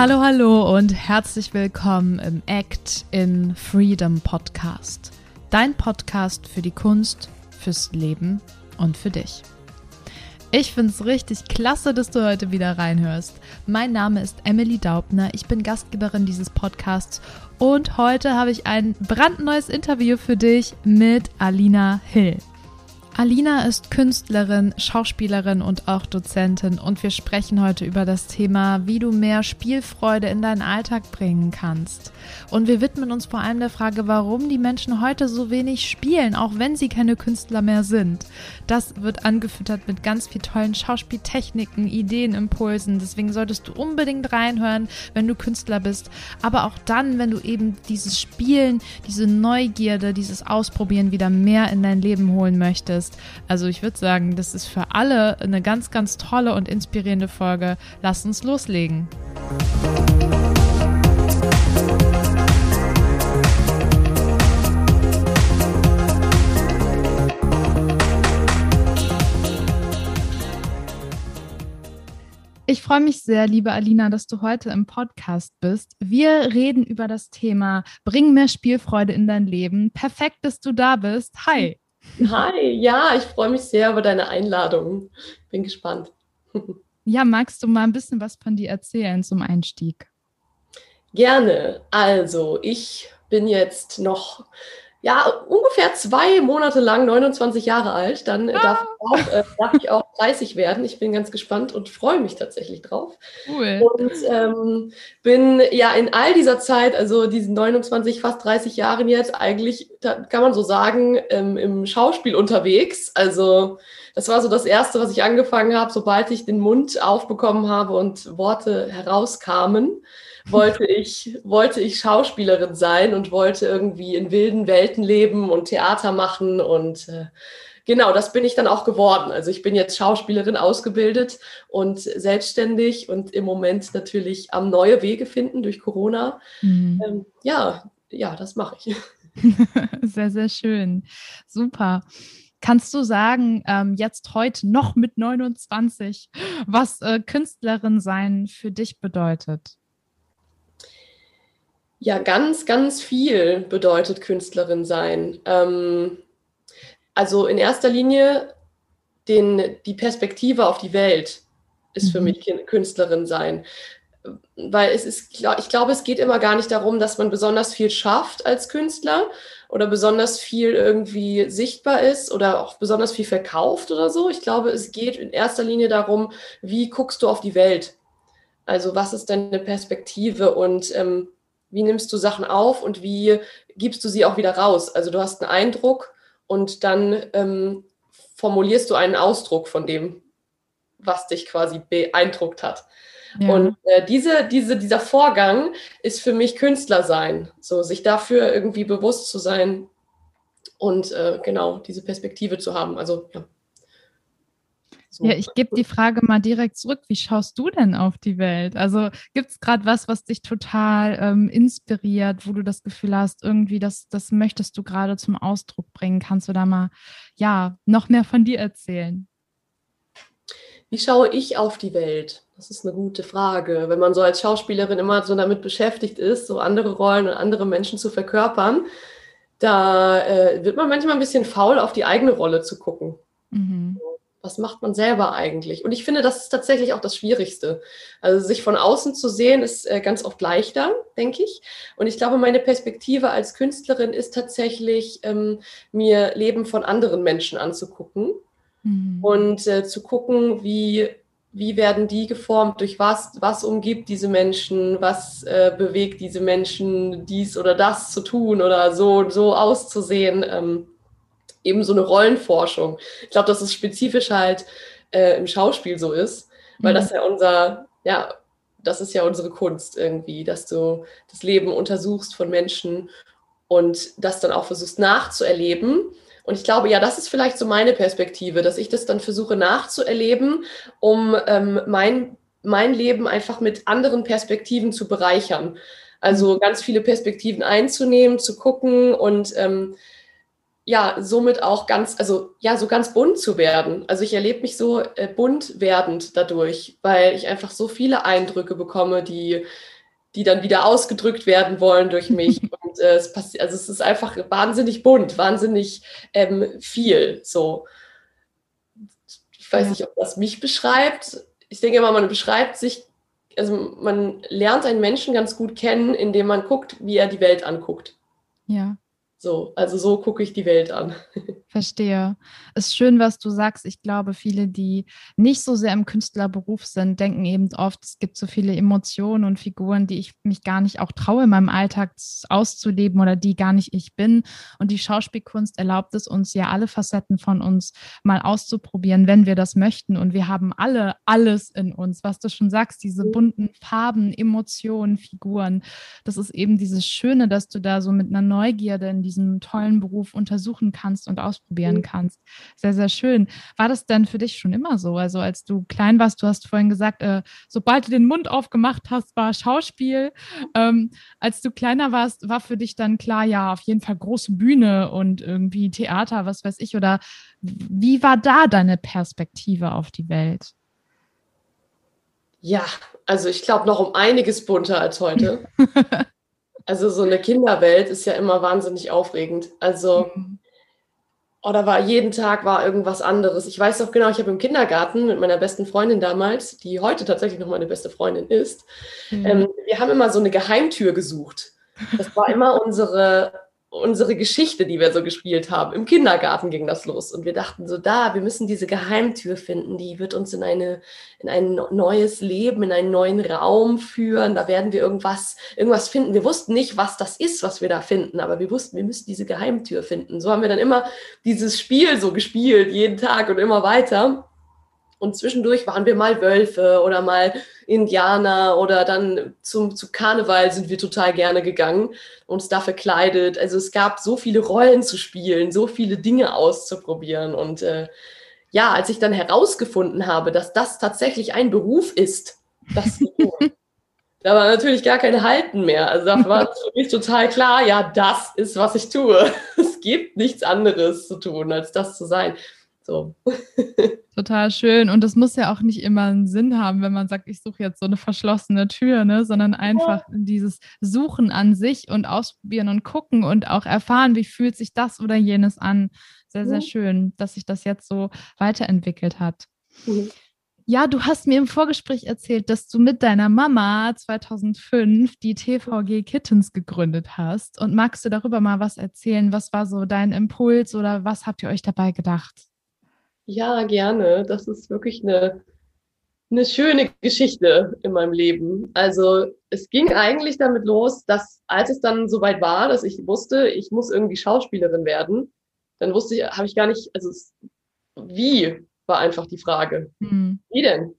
Hallo, hallo und herzlich willkommen im Act in Freedom Podcast. Dein Podcast für die Kunst, fürs Leben und für dich. Ich finde es richtig klasse, dass du heute wieder reinhörst. Mein Name ist Emily Daubner, ich bin Gastgeberin dieses Podcasts und heute habe ich ein brandneues Interview für dich mit Alina Hill. Alina ist Künstlerin, Schauspielerin und auch Dozentin und wir sprechen heute über das Thema, wie du mehr Spielfreude in deinen Alltag bringen kannst. Und wir widmen uns vor allem der Frage, warum die Menschen heute so wenig spielen, auch wenn sie keine Künstler mehr sind. Das wird angefüttert mit ganz viel tollen Schauspieltechniken, Ideen, Impulsen. Deswegen solltest du unbedingt reinhören, wenn du Künstler bist, aber auch dann, wenn du eben dieses Spielen, diese Neugierde, dieses Ausprobieren wieder mehr in dein Leben holen möchtest hast. Also ich würde sagen, das ist für alle eine ganz, ganz tolle und inspirierende Folge. Lass uns loslegen. Ich freue mich sehr, liebe Alina, dass du heute im Podcast bist. Wir reden über das Thema Bring mehr Spielfreude in dein Leben. Perfekt, dass du da bist. Hi. Hi, ja, ich freue mich sehr über deine Einladung. Bin gespannt. Ja, magst du mal ein bisschen was von dir erzählen zum Einstieg? Gerne. Also, ich bin jetzt noch ja, ungefähr zwei Monate lang 29 Jahre alt. Dann ah. darf, ich auch, äh, darf, ich auch, 30 werden. Ich bin ganz gespannt und freue mich tatsächlich drauf. Cool. Und ähm, bin ja in all dieser Zeit, also diesen 29, fast 30 Jahren jetzt, eigentlich, kann man so sagen, ähm, im Schauspiel unterwegs. Also das war so das Erste, was ich angefangen habe, sobald ich den Mund aufbekommen habe und Worte herauskamen wollte ich, wollte ich Schauspielerin sein und wollte irgendwie in wilden Welten leben und Theater machen und äh, genau, das bin ich dann auch geworden. Also ich bin jetzt Schauspielerin ausgebildet und selbstständig und im Moment natürlich am neue Wege finden durch Corona. Mhm. Ähm, ja, ja, das mache ich. sehr, sehr schön. Super. Kannst du sagen, ähm, jetzt heute noch mit 29, was äh, Künstlerin sein für dich bedeutet? Ja, ganz, ganz viel bedeutet Künstlerin sein. Ähm, also in erster Linie den, die Perspektive auf die Welt ist für mhm. mich Künstlerin sein. Weil es ist, ich glaube, es geht immer gar nicht darum, dass man besonders viel schafft als Künstler oder besonders viel irgendwie sichtbar ist oder auch besonders viel verkauft oder so. Ich glaube, es geht in erster Linie darum, wie guckst du auf die Welt? Also was ist deine Perspektive und ähm, wie nimmst du Sachen auf und wie gibst du sie auch wieder raus? Also du hast einen Eindruck und dann ähm, formulierst du einen Ausdruck von dem, was dich quasi beeindruckt hat. Ja. Und äh, diese, diese, dieser Vorgang ist für mich Künstler sein, so sich dafür irgendwie bewusst zu sein und äh, genau diese Perspektive zu haben. Also ja. So. Ja, ich gebe die Frage mal direkt zurück. Wie schaust du denn auf die Welt? Also gibt es gerade was, was dich total ähm, inspiriert, wo du das Gefühl hast, irgendwie, das, das möchtest du gerade zum Ausdruck bringen? Kannst du da mal, ja, noch mehr von dir erzählen? Wie schaue ich auf die Welt? Das ist eine gute Frage. Wenn man so als Schauspielerin immer so damit beschäftigt ist, so andere Rollen und andere Menschen zu verkörpern, da äh, wird man manchmal ein bisschen faul, auf die eigene Rolle zu gucken. Mhm was macht man selber eigentlich? Und ich finde, das ist tatsächlich auch das Schwierigste. Also sich von außen zu sehen, ist äh, ganz oft leichter, denke ich. Und ich glaube, meine Perspektive als Künstlerin ist tatsächlich, ähm, mir Leben von anderen Menschen anzugucken mhm. und äh, zu gucken, wie, wie werden die geformt, durch was, was umgibt diese Menschen, was äh, bewegt diese Menschen, dies oder das zu tun oder so, so auszusehen. Ähm, eben so eine Rollenforschung. Ich glaube, dass es spezifisch halt äh, im Schauspiel so ist, weil mhm. das ja unser, ja, das ist ja unsere Kunst irgendwie, dass du das Leben untersuchst von Menschen und das dann auch versuchst nachzuerleben. Und ich glaube, ja, das ist vielleicht so meine Perspektive, dass ich das dann versuche nachzuerleben, um ähm, mein, mein Leben einfach mit anderen Perspektiven zu bereichern. Also mhm. ganz viele Perspektiven einzunehmen, zu gucken und ähm, ja, somit auch ganz, also ja, so ganz bunt zu werden. Also ich erlebe mich so äh, bunt werdend dadurch, weil ich einfach so viele Eindrücke bekomme, die, die dann wieder ausgedrückt werden wollen durch mich. Und äh, es passiert, also es ist einfach wahnsinnig bunt, wahnsinnig ähm, viel. So. Ich weiß ja. nicht, ob das mich beschreibt. Ich denke immer, man beschreibt sich, also man lernt einen Menschen ganz gut kennen, indem man guckt, wie er die Welt anguckt. Ja. So, also so gucke ich die Welt an. Verstehe. Ist schön, was du sagst. Ich glaube, viele, die nicht so sehr im Künstlerberuf sind, denken eben oft, es gibt so viele Emotionen und Figuren, die ich mich gar nicht auch traue, in meinem Alltag auszuleben oder die gar nicht ich bin. Und die Schauspielkunst erlaubt es uns ja, alle Facetten von uns mal auszuprobieren, wenn wir das möchten. Und wir haben alle alles in uns, was du schon sagst, diese mhm. bunten Farben, Emotionen, Figuren. Das ist eben dieses Schöne, dass du da so mit einer Neugierde in diesem tollen Beruf untersuchen kannst und ausprobieren mhm. kannst. Sehr, sehr schön. War das denn für dich schon immer so? Also als du klein warst, du hast vorhin gesagt, äh, sobald du den Mund aufgemacht hast, war Schauspiel. Ähm, als du kleiner warst, war für dich dann klar, ja, auf jeden Fall große Bühne und irgendwie Theater, was weiß ich. Oder wie war da deine Perspektive auf die Welt? Ja, also ich glaube noch um einiges bunter als heute. Also so eine Kinderwelt ist ja immer wahnsinnig aufregend. Also, mhm. oder war jeden Tag war irgendwas anderes. Ich weiß auch genau, ich habe im Kindergarten mit meiner besten Freundin damals, die heute tatsächlich noch meine beste Freundin ist, mhm. ähm, wir haben immer so eine Geheimtür gesucht. Das war immer unsere unsere Geschichte, die wir so gespielt haben. Im Kindergarten ging das los und wir dachten so, da, wir müssen diese Geheimtür finden, die wird uns in eine in ein neues Leben, in einen neuen Raum führen. Da werden wir irgendwas irgendwas finden. Wir wussten nicht, was das ist, was wir da finden, aber wir wussten, wir müssen diese Geheimtür finden. So haben wir dann immer dieses Spiel so gespielt, jeden Tag und immer weiter. Und zwischendurch waren wir mal Wölfe oder mal Indianer oder dann zum, zu Karneval sind wir total gerne gegangen, uns da verkleidet. Also es gab so viele Rollen zu spielen, so viele Dinge auszuprobieren. Und äh, ja, als ich dann herausgefunden habe, dass das tatsächlich ein Beruf ist, das da war natürlich gar kein Halten mehr. Also da war für mich total klar, ja, das ist, was ich tue. Es gibt nichts anderes zu tun, als das zu sein. So. Total schön. Und das muss ja auch nicht immer einen Sinn haben, wenn man sagt, ich suche jetzt so eine verschlossene Tür, ne? sondern einfach ja. dieses Suchen an sich und ausprobieren und gucken und auch erfahren, wie fühlt sich das oder jenes an. Sehr, sehr mhm. schön, dass sich das jetzt so weiterentwickelt hat. Mhm. Ja, du hast mir im Vorgespräch erzählt, dass du mit deiner Mama 2005 die TVG Kittens gegründet hast. Und magst du darüber mal was erzählen? Was war so dein Impuls oder was habt ihr euch dabei gedacht? Ja, gerne. Das ist wirklich eine, eine schöne Geschichte in meinem Leben. Also es ging eigentlich damit los, dass als es dann soweit war, dass ich wusste, ich muss irgendwie Schauspielerin werden, dann wusste ich, habe ich gar nicht, also es, wie war einfach die Frage. Mhm. Wie denn?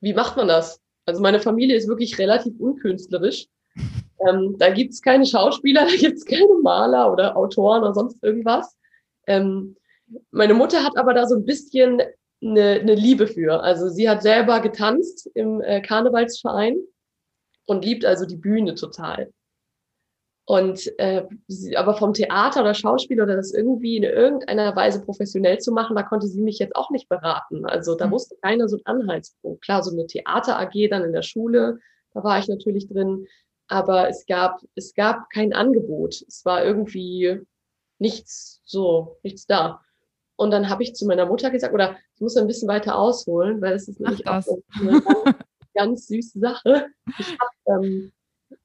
Wie macht man das? Also meine Familie ist wirklich relativ unkünstlerisch. Ähm, da gibt's keine Schauspieler, da gibt's keine Maler oder Autoren oder sonst irgendwas. Ähm, meine Mutter hat aber da so ein bisschen eine, eine Liebe für. Also sie hat selber getanzt im äh, Karnevalsverein und liebt also die Bühne total. Und äh, sie, aber vom Theater oder Schauspiel oder das irgendwie in irgendeiner Weise professionell zu machen, da konnte sie mich jetzt auch nicht beraten. Also da mhm. wusste keiner so einen Anhaltspunkt. Klar, so eine Theater AG dann in der Schule, da war ich natürlich drin, aber es gab es gab kein Angebot. Es war irgendwie nichts so nichts da. Und dann habe ich zu meiner Mutter gesagt, oder ich muss ein bisschen weiter ausholen, weil es ist nämlich auch eine ganz, süße Sache. Ich habe ähm,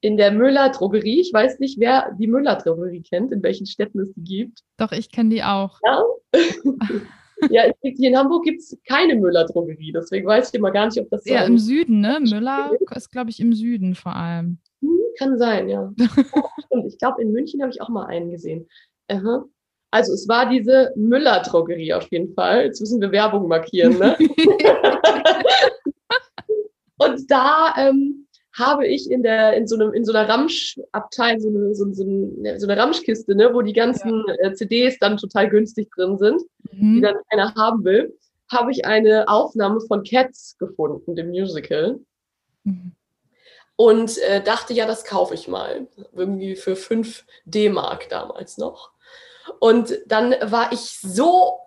in der Müller-Drogerie, ich weiß nicht, wer die Müller-Drogerie kennt, in welchen Städten es die gibt. Doch, ich kenne die auch. Ja, ja hier in Hamburg gibt es keine Müller-Drogerie, deswegen weiß ich immer gar nicht, ob das. Ja, im Süden, ne? Müller ist, glaube ich, im Süden vor allem. Hm, kann sein, ja. Stimmt, ich glaube, in München habe ich auch mal einen gesehen. Aha. Also es war diese Müller-Drogerie auf jeden Fall. Jetzt müssen wir Werbung markieren. Ne? und da ähm, habe ich in der in so einem in so einer Ramschabteil so eine so, so, eine, so eine Ramschkiste, ne, wo die ganzen ja. äh, CDs dann total günstig drin sind, mhm. die dann keiner haben will, habe ich eine Aufnahme von Cats gefunden, dem Musical. Mhm. Und äh, dachte, ja, das kaufe ich mal. Irgendwie für 5 D-Mark damals noch. Und dann war ich so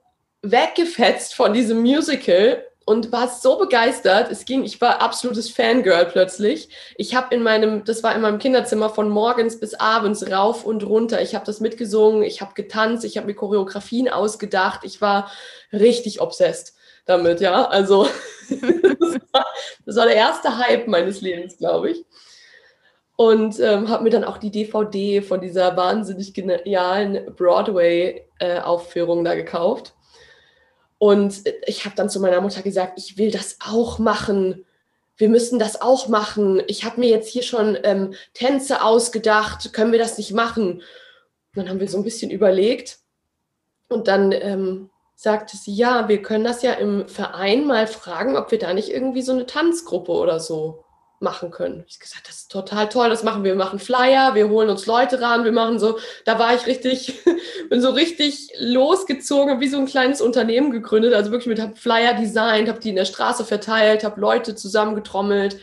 weggefetzt von diesem Musical und war so begeistert. Es ging, ich war absolutes Fangirl plötzlich. Ich habe in meinem, das war in meinem Kinderzimmer von morgens bis abends rauf und runter. Ich habe das mitgesungen, ich habe getanzt, ich habe mir Choreografien ausgedacht. Ich war richtig obsessed damit, ja. Also das, war, das war der erste Hype meines Lebens, glaube ich. Und ähm, habe mir dann auch die DVD von dieser wahnsinnig genialen Broadway-Aufführung äh, da gekauft und ich habe dann zu meiner Mutter gesagt, ich will das auch machen. Wir müssen das auch machen. Ich habe mir jetzt hier schon ähm, Tänze ausgedacht. Können wir das nicht machen? Und dann haben wir so ein bisschen überlegt. Und dann ähm, sagte sie, ja, wir können das ja im Verein mal fragen, ob wir da nicht irgendwie so eine Tanzgruppe oder so machen können. Ich gesagt, das ist total toll, das machen wir. Wir machen Flyer, wir holen uns Leute ran, wir machen so, da war ich richtig, bin so richtig losgezogen, wie so ein kleines Unternehmen gegründet, also wirklich mit hab Flyer designt, habe die in der Straße verteilt, habe Leute zusammengetrommelt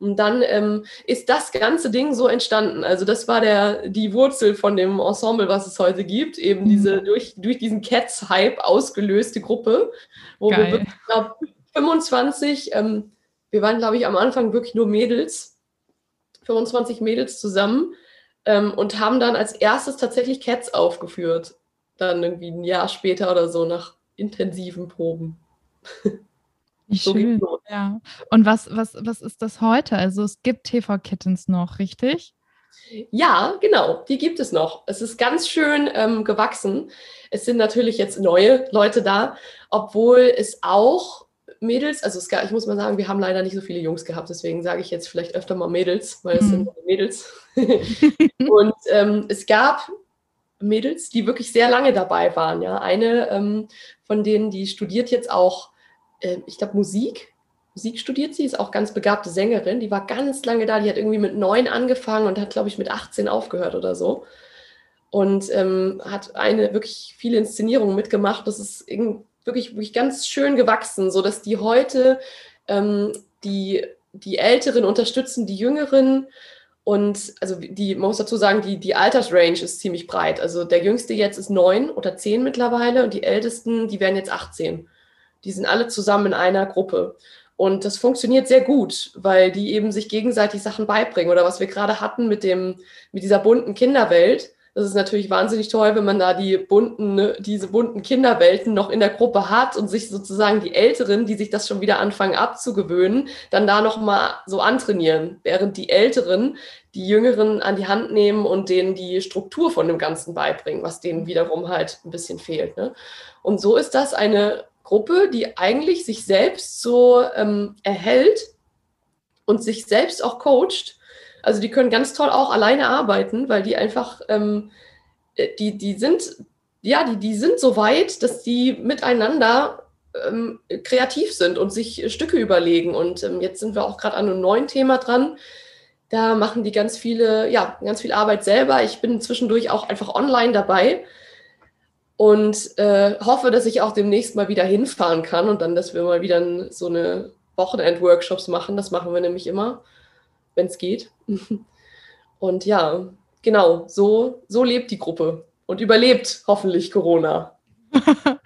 und dann ähm, ist das ganze Ding so entstanden. Also das war der, die Wurzel von dem Ensemble, was es heute gibt. Eben diese mhm. durch, durch diesen Cats-Hype ausgelöste Gruppe, wo Geil. wir, ich glaube, 25 ähm, wir waren, glaube ich, am Anfang wirklich nur Mädels, 25 Mädels zusammen ähm, und haben dann als erstes tatsächlich Cats aufgeführt. Dann irgendwie ein Jahr später oder so nach intensiven Proben. Wie so schön. Ja. Und was, was, was ist das heute? Also es gibt TV Kittens noch, richtig? Ja, genau, die gibt es noch. Es ist ganz schön ähm, gewachsen. Es sind natürlich jetzt neue Leute da, obwohl es auch Mädels, also es ich muss mal sagen, wir haben leider nicht so viele Jungs gehabt, deswegen sage ich jetzt vielleicht öfter mal Mädels, weil es mhm. sind Mädels. und ähm, es gab Mädels, die wirklich sehr lange dabei waren. Ja, eine ähm, von denen, die studiert jetzt auch, äh, ich glaube Musik. Musik studiert sie, ist auch ganz begabte Sängerin. Die war ganz lange da. Die hat irgendwie mit neun angefangen und hat, glaube ich, mit 18 aufgehört oder so. Und ähm, hat eine wirklich viele Inszenierungen mitgemacht. Das ist irgendwie wirklich, wirklich ganz schön gewachsen, sodass die heute ähm, die, die Älteren unterstützen, die Jüngeren. Und also die, man muss dazu sagen, die, die Altersrange ist ziemlich breit. Also der jüngste jetzt ist neun oder zehn mittlerweile und die ältesten, die werden jetzt 18. Die sind alle zusammen in einer Gruppe. Und das funktioniert sehr gut, weil die eben sich gegenseitig Sachen beibringen. Oder was wir gerade hatten mit, dem, mit dieser bunten Kinderwelt, das ist natürlich wahnsinnig toll, wenn man da die bunten, ne, diese bunten Kinderwelten noch in der Gruppe hat und sich sozusagen die Älteren, die sich das schon wieder anfangen abzugewöhnen, dann da nochmal so antrainieren, während die Älteren die Jüngeren an die Hand nehmen und denen die Struktur von dem Ganzen beibringen, was denen wiederum halt ein bisschen fehlt. Ne? Und so ist das eine Gruppe, die eigentlich sich selbst so ähm, erhält und sich selbst auch coacht also die können ganz toll auch alleine arbeiten, weil die einfach, ähm, äh, die, die sind, ja, die, die sind so weit, dass die miteinander ähm, kreativ sind und sich Stücke überlegen. Und ähm, jetzt sind wir auch gerade an einem neuen Thema dran. Da machen die ganz viele, ja, ganz viel Arbeit selber. Ich bin zwischendurch auch einfach online dabei und äh, hoffe, dass ich auch demnächst mal wieder hinfahren kann und dann, dass wir mal wieder so eine Wochenend-Workshops machen. Das machen wir nämlich immer wenn es geht. Und ja, genau, so, so lebt die Gruppe und überlebt hoffentlich Corona.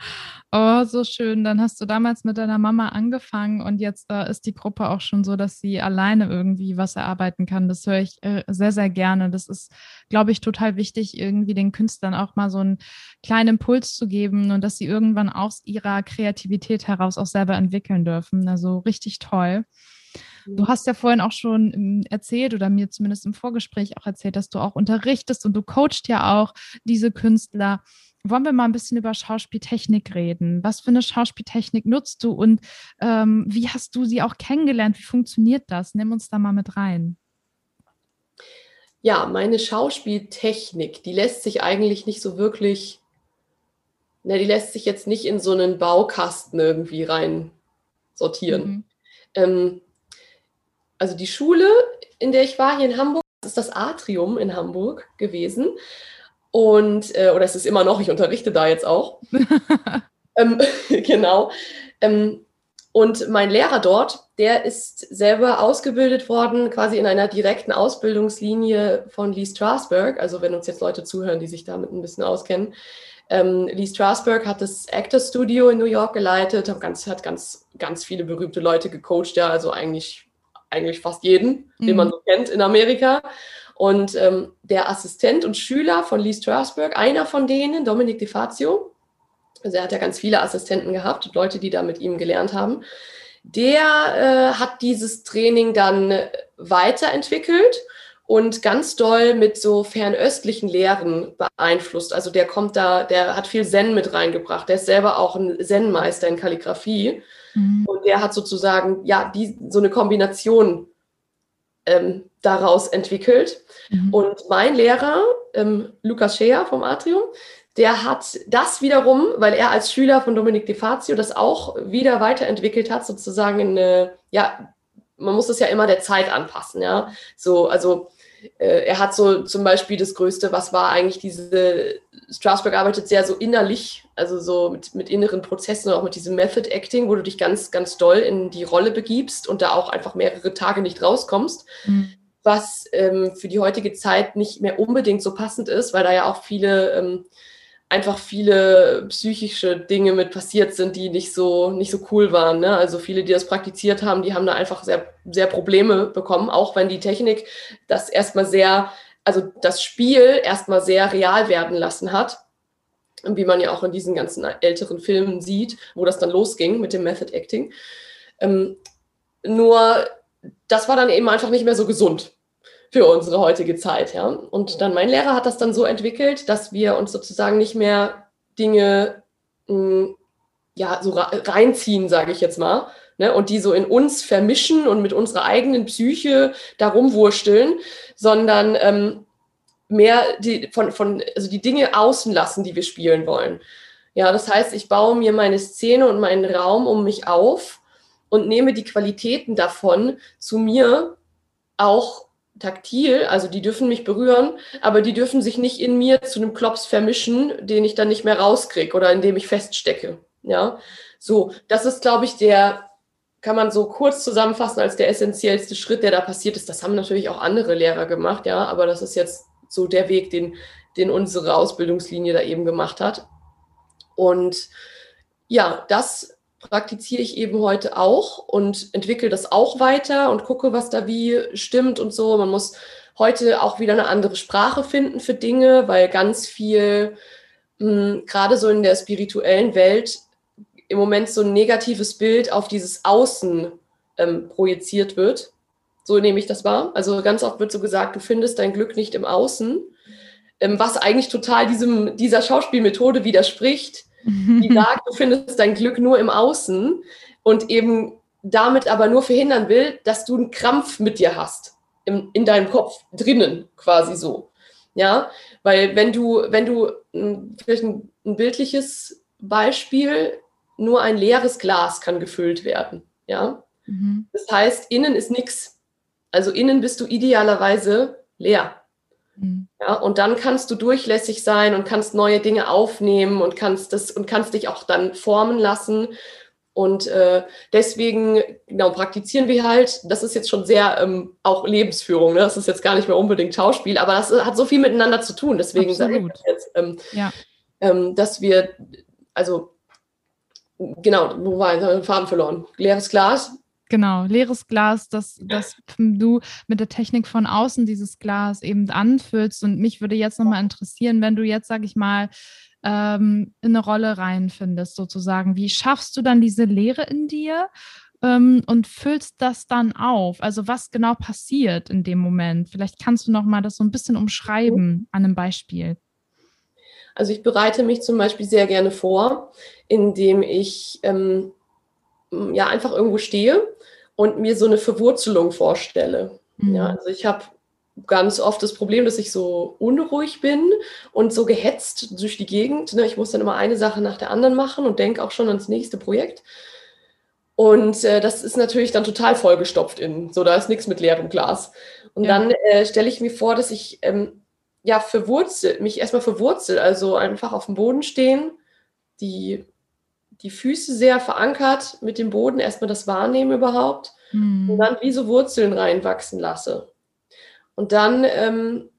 oh, so schön. Dann hast du damals mit deiner Mama angefangen und jetzt äh, ist die Gruppe auch schon so, dass sie alleine irgendwie was erarbeiten kann. Das höre ich äh, sehr, sehr gerne. Das ist, glaube ich, total wichtig, irgendwie den Künstlern auch mal so einen kleinen Impuls zu geben und dass sie irgendwann aus ihrer Kreativität heraus auch selber entwickeln dürfen. Also richtig toll. Du hast ja vorhin auch schon ähm, erzählt oder mir zumindest im Vorgespräch auch erzählt, dass du auch unterrichtest und du coachst ja auch diese Künstler. Wollen wir mal ein bisschen über Schauspieltechnik reden? Was für eine Schauspieltechnik nutzt du und ähm, wie hast du sie auch kennengelernt? Wie funktioniert das? Nimm uns da mal mit rein. Ja, meine Schauspieltechnik, die lässt sich eigentlich nicht so wirklich, ne, die lässt sich jetzt nicht in so einen Baukasten irgendwie rein sortieren. Mhm. Ähm, also die Schule, in der ich war hier in Hamburg, das ist das Atrium in Hamburg gewesen. Und, äh, oder es ist immer noch, ich unterrichte da jetzt auch. ähm, genau. Ähm, und mein Lehrer dort, der ist selber ausgebildet worden, quasi in einer direkten Ausbildungslinie von Lee Strasberg. Also wenn uns jetzt Leute zuhören, die sich damit ein bisschen auskennen. Ähm, Lee Strasberg hat das Actor Studio in New York geleitet, hat ganz, hat ganz, ganz viele berühmte Leute gecoacht, ja, also eigentlich, eigentlich fast jeden, mhm. den man so kennt in Amerika. Und ähm, der Assistent und Schüler von Lee Strasberg, einer von denen, Dominic DeFazio, also er hat ja ganz viele Assistenten gehabt, Leute, die da mit ihm gelernt haben, der äh, hat dieses Training dann weiterentwickelt und ganz doll mit so fernöstlichen Lehren beeinflusst. Also der kommt da, der hat viel Zen mit reingebracht. Der ist selber auch ein Zen-Meister in Kalligrafie. Mhm. Und der hat sozusagen, ja, die, so eine Kombination ähm, daraus entwickelt. Mhm. Und mein Lehrer, ähm, Lukas Scheer vom Atrium, der hat das wiederum, weil er als Schüler von Dominik De Fazio das auch wieder weiterentwickelt hat, sozusagen in eine, ja, man muss es ja immer der Zeit anpassen, ja. So, also äh, er hat so zum Beispiel das Größte, was war eigentlich diese, Strasberg arbeitet sehr so innerlich, also so mit, mit inneren Prozessen und auch mit diesem Method Acting, wo du dich ganz, ganz doll in die Rolle begibst und da auch einfach mehrere Tage nicht rauskommst. Mhm. Was ähm, für die heutige Zeit nicht mehr unbedingt so passend ist, weil da ja auch viele ähm, einfach viele psychische Dinge mit passiert sind, die nicht so, nicht so cool waren. Ne? Also viele, die das praktiziert haben, die haben da einfach sehr, sehr Probleme bekommen, auch wenn die Technik das erstmal sehr, also das Spiel erstmal sehr real werden lassen hat. Wie man ja auch in diesen ganzen älteren Filmen sieht, wo das dann losging mit dem Method Acting. Ähm, nur das war dann eben einfach nicht mehr so gesund für unsere heutige Zeit. Ja? Und dann mein Lehrer hat das dann so entwickelt, dass wir uns sozusagen nicht mehr Dinge mh, hm, ja, so reinziehen, sage ich jetzt mal, ne? und die so in uns vermischen und mit unserer eigenen Psyche darum wursteln, sondern ähm, mehr die, von, von, also die Dinge außen lassen, die wir spielen wollen. Ja, das heißt, ich baue mir meine Szene und meinen Raum um mich auf und nehme die Qualitäten davon zu mir auch taktil, also die dürfen mich berühren, aber die dürfen sich nicht in mir zu einem Klops vermischen, den ich dann nicht mehr rauskriege oder in dem ich feststecke. Ja, so, das ist, glaube ich, der, kann man so kurz zusammenfassen als der essentiellste Schritt, der da passiert ist. Das haben natürlich auch andere Lehrer gemacht, ja, aber das ist jetzt so der Weg, den, den unsere Ausbildungslinie da eben gemacht hat. Und ja, das praktiziere ich eben heute auch und entwickle das auch weiter und gucke, was da wie stimmt und so. Man muss heute auch wieder eine andere Sprache finden für Dinge, weil ganz viel, hm, gerade so in der spirituellen Welt, im Moment so ein negatives Bild auf dieses Außen ähm, projiziert wird. So nehme ich das wahr. Also ganz oft wird so gesagt, du findest dein Glück nicht im Außen, ähm, was eigentlich total diesem, dieser Schauspielmethode widerspricht die sagt, du findest dein Glück nur im Außen und eben damit aber nur verhindern will, dass du einen Krampf mit dir hast, im, in deinem Kopf, drinnen quasi so. Ja, weil wenn du, wenn du vielleicht ein, ein bildliches Beispiel, nur ein leeres Glas kann gefüllt werden. Ja, mhm. das heißt, innen ist nichts. Also innen bist du idealerweise leer. Mhm. Ja, und dann kannst du durchlässig sein und kannst neue Dinge aufnehmen und kannst das und kannst dich auch dann formen lassen. Und äh, deswegen, genau, praktizieren wir halt, das ist jetzt schon sehr ähm, auch Lebensführung, ne? das ist jetzt gar nicht mehr unbedingt Schauspiel, aber das hat so viel miteinander zu tun. Deswegen sage ich jetzt, ähm, ja. ähm, dass wir, also genau, wo war ich? Farben verloren. Leeres Glas, Genau, leeres Glas, dass, dass du mit der Technik von außen dieses Glas eben anfüllst. Und mich würde jetzt nochmal interessieren, wenn du jetzt, sag ich mal, ähm, in eine Rolle reinfindest, sozusagen, wie schaffst du dann diese Leere in dir ähm, und füllst das dann auf? Also was genau passiert in dem Moment? Vielleicht kannst du nochmal das so ein bisschen umschreiben an einem Beispiel. Also ich bereite mich zum Beispiel sehr gerne vor, indem ich ähm, ja einfach irgendwo stehe und mir so eine Verwurzelung vorstelle. Mhm. Ja, also ich habe ganz oft das Problem, dass ich so unruhig bin und so gehetzt durch die Gegend. Ne? Ich muss dann immer eine Sache nach der anderen machen und denke auch schon ans nächste Projekt. Und äh, das ist natürlich dann total vollgestopft innen. So, da ist nichts mit leerem Glas. Und ja. dann äh, stelle ich mir vor, dass ich ähm, ja verwurzel, mich erstmal verwurzel, also einfach auf dem Boden stehen, die die Füße sehr verankert mit dem Boden, erstmal das Wahrnehmen überhaupt mhm. und dann wie so Wurzeln reinwachsen lasse. Und dann, ähm,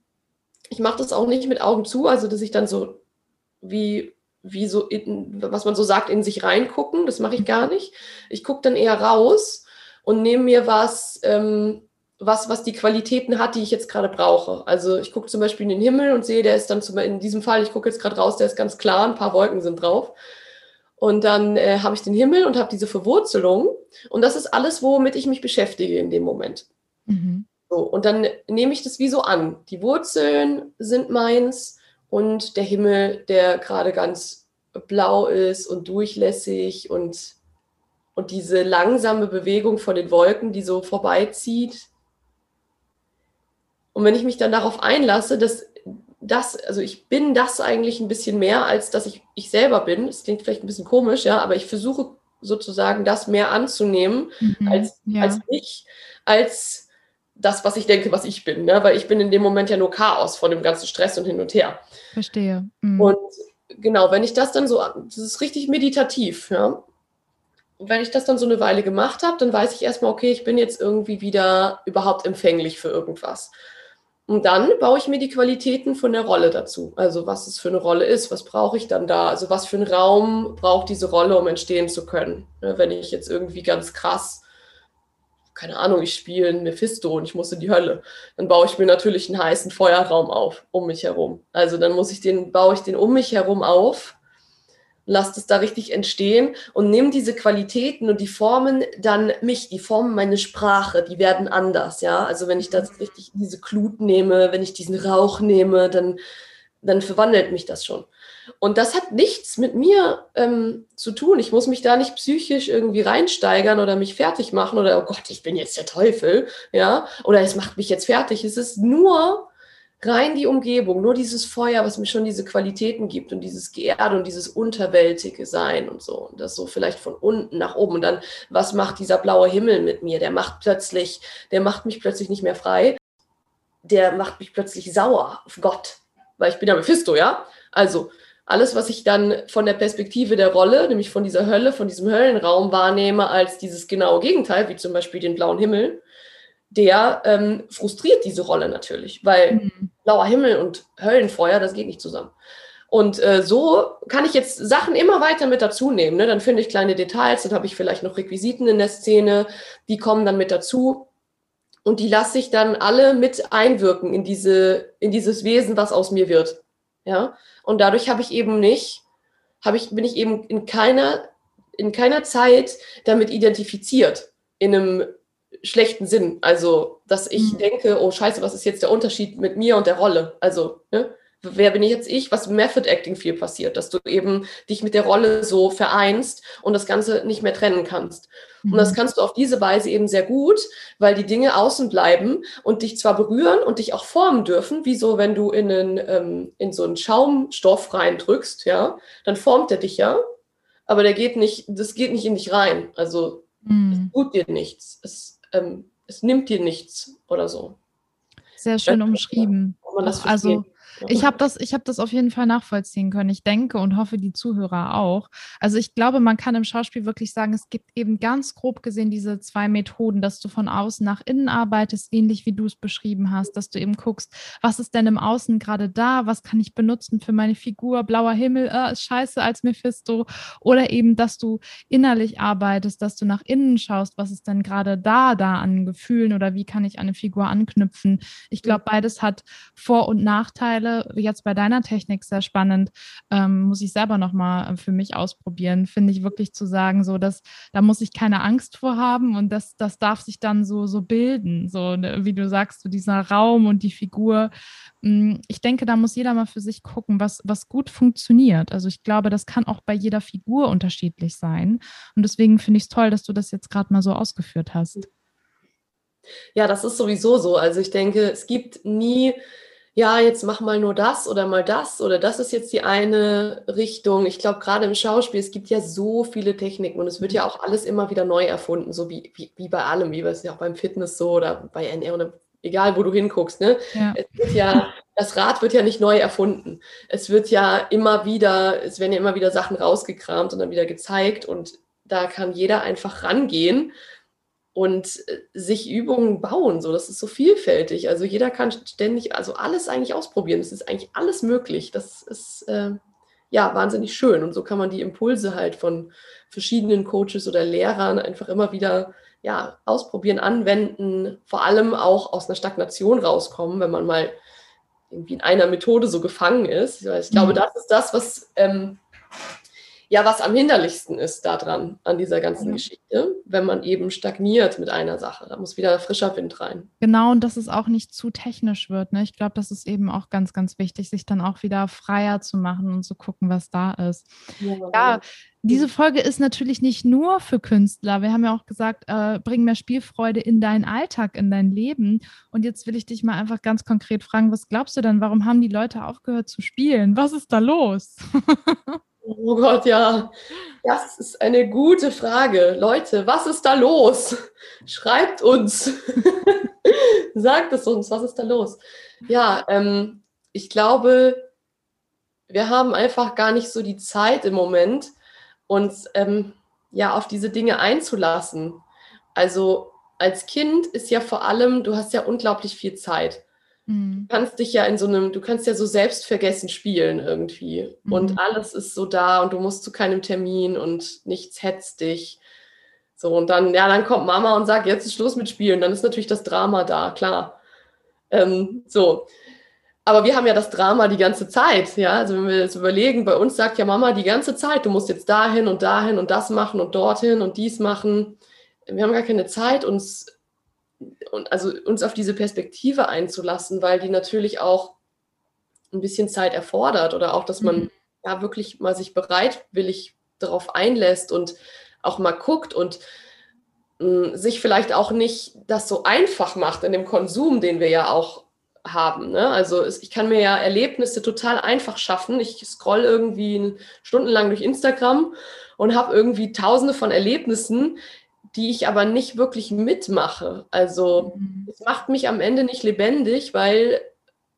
ich mache das auch nicht mit Augen zu, also dass ich dann so wie wie so, in, was man so sagt, in sich reingucken. Das mache ich gar nicht. Ich gucke dann eher raus und nehme mir was, ähm, was, was die Qualitäten hat, die ich jetzt gerade brauche. Also ich gucke zum Beispiel in den Himmel und sehe, der ist dann zum, in diesem Fall, ich gucke jetzt gerade raus, der ist ganz klar, ein paar Wolken sind drauf. Und dann äh, habe ich den Himmel und habe diese Verwurzelung. Und das ist alles, womit ich mich beschäftige in dem Moment. Mhm. So, und dann nehme ich das wie so an. Die Wurzeln sind meins und der Himmel, der gerade ganz blau ist und durchlässig und, und diese langsame Bewegung von den Wolken, die so vorbeizieht. Und wenn ich mich dann darauf einlasse, dass das, also ich bin das eigentlich ein bisschen mehr, als dass ich ich selber bin. Das klingt vielleicht ein bisschen komisch, ja, aber ich versuche sozusagen das mehr anzunehmen mhm, als, ja. als ich, als das, was ich denke, was ich bin. Ne? Weil ich bin in dem Moment ja nur Chaos von dem ganzen Stress und hin und her. Verstehe. Mhm. Und genau, wenn ich das dann so, das ist richtig meditativ, ja. Und wenn ich das dann so eine Weile gemacht habe, dann weiß ich erstmal, okay, ich bin jetzt irgendwie wieder überhaupt empfänglich für irgendwas. Und dann baue ich mir die Qualitäten von der Rolle dazu. Also was es für eine Rolle ist, was brauche ich dann da? Also was für einen Raum braucht diese Rolle, um entstehen zu können? Ne, wenn ich jetzt irgendwie ganz krass keine Ahnung, ich spiele ein Mephisto und ich muss in die Hölle, dann baue ich mir natürlich einen heißen Feuerraum auf, um mich herum. Also dann muss ich den, baue ich den um mich herum auf, lasse das da richtig entstehen und nehme diese Qualitäten und die formen dann mich, die formen meine Sprache, die werden anders, ja. Also wenn ich das richtig diese Glut nehme, wenn ich diesen Rauch nehme, dann, dann verwandelt mich das schon. Und das hat nichts mit mir ähm, zu tun. Ich muss mich da nicht psychisch irgendwie reinsteigern oder mich fertig machen oder, oh Gott, ich bin jetzt der Teufel, ja, oder es macht mich jetzt fertig. Es ist nur rein die Umgebung, nur dieses Feuer, was mir schon diese Qualitäten gibt und dieses Geerde und dieses unterwältige Sein und so. Und das so vielleicht von unten nach oben. Und dann, was macht dieser blaue Himmel mit mir? Der macht plötzlich, der macht mich plötzlich nicht mehr frei. Der macht mich plötzlich sauer auf Gott. Weil ich bin ja Mephisto, ja? Also, alles, was ich dann von der Perspektive der Rolle, nämlich von dieser Hölle, von diesem Höllenraum wahrnehme, als dieses genaue Gegenteil, wie zum Beispiel den blauen Himmel, der ähm, frustriert diese Rolle natürlich, weil mhm. blauer Himmel und Höllenfeuer, das geht nicht zusammen. Und äh, so kann ich jetzt Sachen immer weiter mit dazu nehmen. Ne? Dann finde ich kleine Details, dann habe ich vielleicht noch Requisiten in der Szene, die kommen dann mit dazu. Und die lasse ich dann alle mit einwirken in, diese, in dieses Wesen, was aus mir wird. Ja, und dadurch habe ich eben nicht, habe ich, bin ich eben in keiner, in keiner Zeit damit identifiziert, in einem schlechten Sinn. Also, dass ich mhm. denke, oh Scheiße, was ist jetzt der Unterschied mit mir und der Rolle? Also, ne? wer bin ich jetzt ich? Was Method Acting viel passiert, dass du eben dich mit der Rolle so vereinst und das Ganze nicht mehr trennen kannst. Und das mhm. kannst du auf diese Weise eben sehr gut, weil die Dinge außen bleiben und dich zwar berühren und dich auch formen dürfen, wie so, wenn du in, einen, ähm, in so einen Schaumstoff reindrückst, ja, dann formt er dich ja, aber der geht nicht, das geht nicht in dich rein. Also mhm. es tut dir nichts. Es, ähm, es nimmt dir nichts oder so. Sehr schön umschrieben. also ich habe das, ich habe das auf jeden Fall nachvollziehen können. Ich denke und hoffe, die Zuhörer auch. Also ich glaube, man kann im Schauspiel wirklich sagen, es gibt eben ganz grob gesehen diese zwei Methoden, dass du von außen nach innen arbeitest, ähnlich wie du es beschrieben hast, dass du eben guckst, was ist denn im Außen gerade da, was kann ich benutzen für meine Figur, blauer Himmel, äh, ist scheiße als Mephisto. Oder eben, dass du innerlich arbeitest, dass du nach innen schaust, was ist denn gerade da, da an Gefühlen oder wie kann ich eine Figur anknüpfen. Ich glaube, beides hat Vor- und Nachteile Stelle jetzt bei deiner Technik sehr spannend, ähm, muss ich selber nochmal äh, für mich ausprobieren, finde ich wirklich zu sagen, so dass da muss ich keine Angst vor haben und das, das darf sich dann so, so bilden, so ne, wie du sagst, so dieser Raum und die Figur. Hm, ich denke, da muss jeder mal für sich gucken, was, was gut funktioniert. Also ich glaube, das kann auch bei jeder Figur unterschiedlich sein. Und deswegen finde ich es toll, dass du das jetzt gerade mal so ausgeführt hast. Ja, das ist sowieso so. Also ich denke, es gibt nie ja, jetzt mach mal nur das oder mal das oder das ist jetzt die eine Richtung. Ich glaube, gerade im Schauspiel, es gibt ja so viele Techniken und es wird ja auch alles immer wieder neu erfunden, so wie, wie, wie bei allem, wie es ja auch beim Fitness so oder bei NR oder egal, wo du hinguckst. Ne? Ja. Es wird ja, das Rad wird ja nicht neu erfunden. Es wird ja immer wieder, es werden ja immer wieder Sachen rausgekramt und dann wieder gezeigt und da kann jeder einfach rangehen und äh, sich Übungen bauen. So, das ist so vielfältig. Also jeder kann ständig, also alles eigentlich ausprobieren. Es ist eigentlich alles möglich. Das ist, äh, ja, wahnsinnig schön. Und so kann man die Impulse halt von verschiedenen Coaches oder Lehrern einfach immer wieder ja, ausprobieren, anwenden, vor allem auch aus einer Stagnation rauskommen, wenn man mal irgendwie in einer Methode so gefangen ist. Ich glaube, mhm. das ist das, was ähm, ja, was am hinderlichsten ist daran, an dieser ganzen ja. Geschichte, wenn man eben stagniert mit einer Sache. Da muss wieder frischer Wind rein. Genau, und dass es auch nicht zu technisch wird. Ne? Ich glaube, das ist eben auch ganz, ganz wichtig, sich dann auch wieder freier zu machen und zu gucken, was da ist. Ja, ja diese Folge ist natürlich nicht nur für Künstler. Wir haben ja auch gesagt, äh, bring mehr Spielfreude in deinen Alltag, in dein Leben. Und jetzt will ich dich mal einfach ganz konkret fragen, was glaubst du denn, warum haben die Leute aufgehört zu spielen? Was ist da los? Oh Gott, ja. Das ist eine gute Frage. Leute, was ist da los? Schreibt uns. Sagt es uns, was ist da los? Ja, ähm, ich glaube, wir haben einfach gar nicht so die Zeit im Moment, uns ähm, ja auf diese Dinge einzulassen. Also als Kind ist ja vor allem, du hast ja unglaublich viel Zeit. Mhm. Du kannst dich ja in so einem, du kannst ja so selbstvergessen spielen irgendwie. Mhm. Und alles ist so da und du musst zu keinem Termin und nichts hetzt dich. So, und dann, ja, dann kommt Mama und sagt, jetzt ist Schluss mit Spielen. Dann ist natürlich das Drama da, klar. Ähm, so. Aber wir haben ja das Drama die ganze Zeit, ja. Also wenn wir jetzt überlegen, bei uns sagt ja Mama die ganze Zeit, du musst jetzt dahin und dahin und das machen und dorthin und dies machen. Wir haben gar keine Zeit, uns und also uns auf diese Perspektive einzulassen, weil die natürlich auch ein bisschen Zeit erfordert oder auch, dass man mhm. ja wirklich mal sich bereitwillig darauf einlässt und auch mal guckt und mh, sich vielleicht auch nicht das so einfach macht in dem Konsum, den wir ja auch haben. Ne? Also es, ich kann mir ja Erlebnisse total einfach schaffen. Ich scroll irgendwie stundenlang durch Instagram und habe irgendwie tausende von Erlebnissen, die ich aber nicht wirklich mitmache. Also mhm. es macht mich am Ende nicht lebendig, weil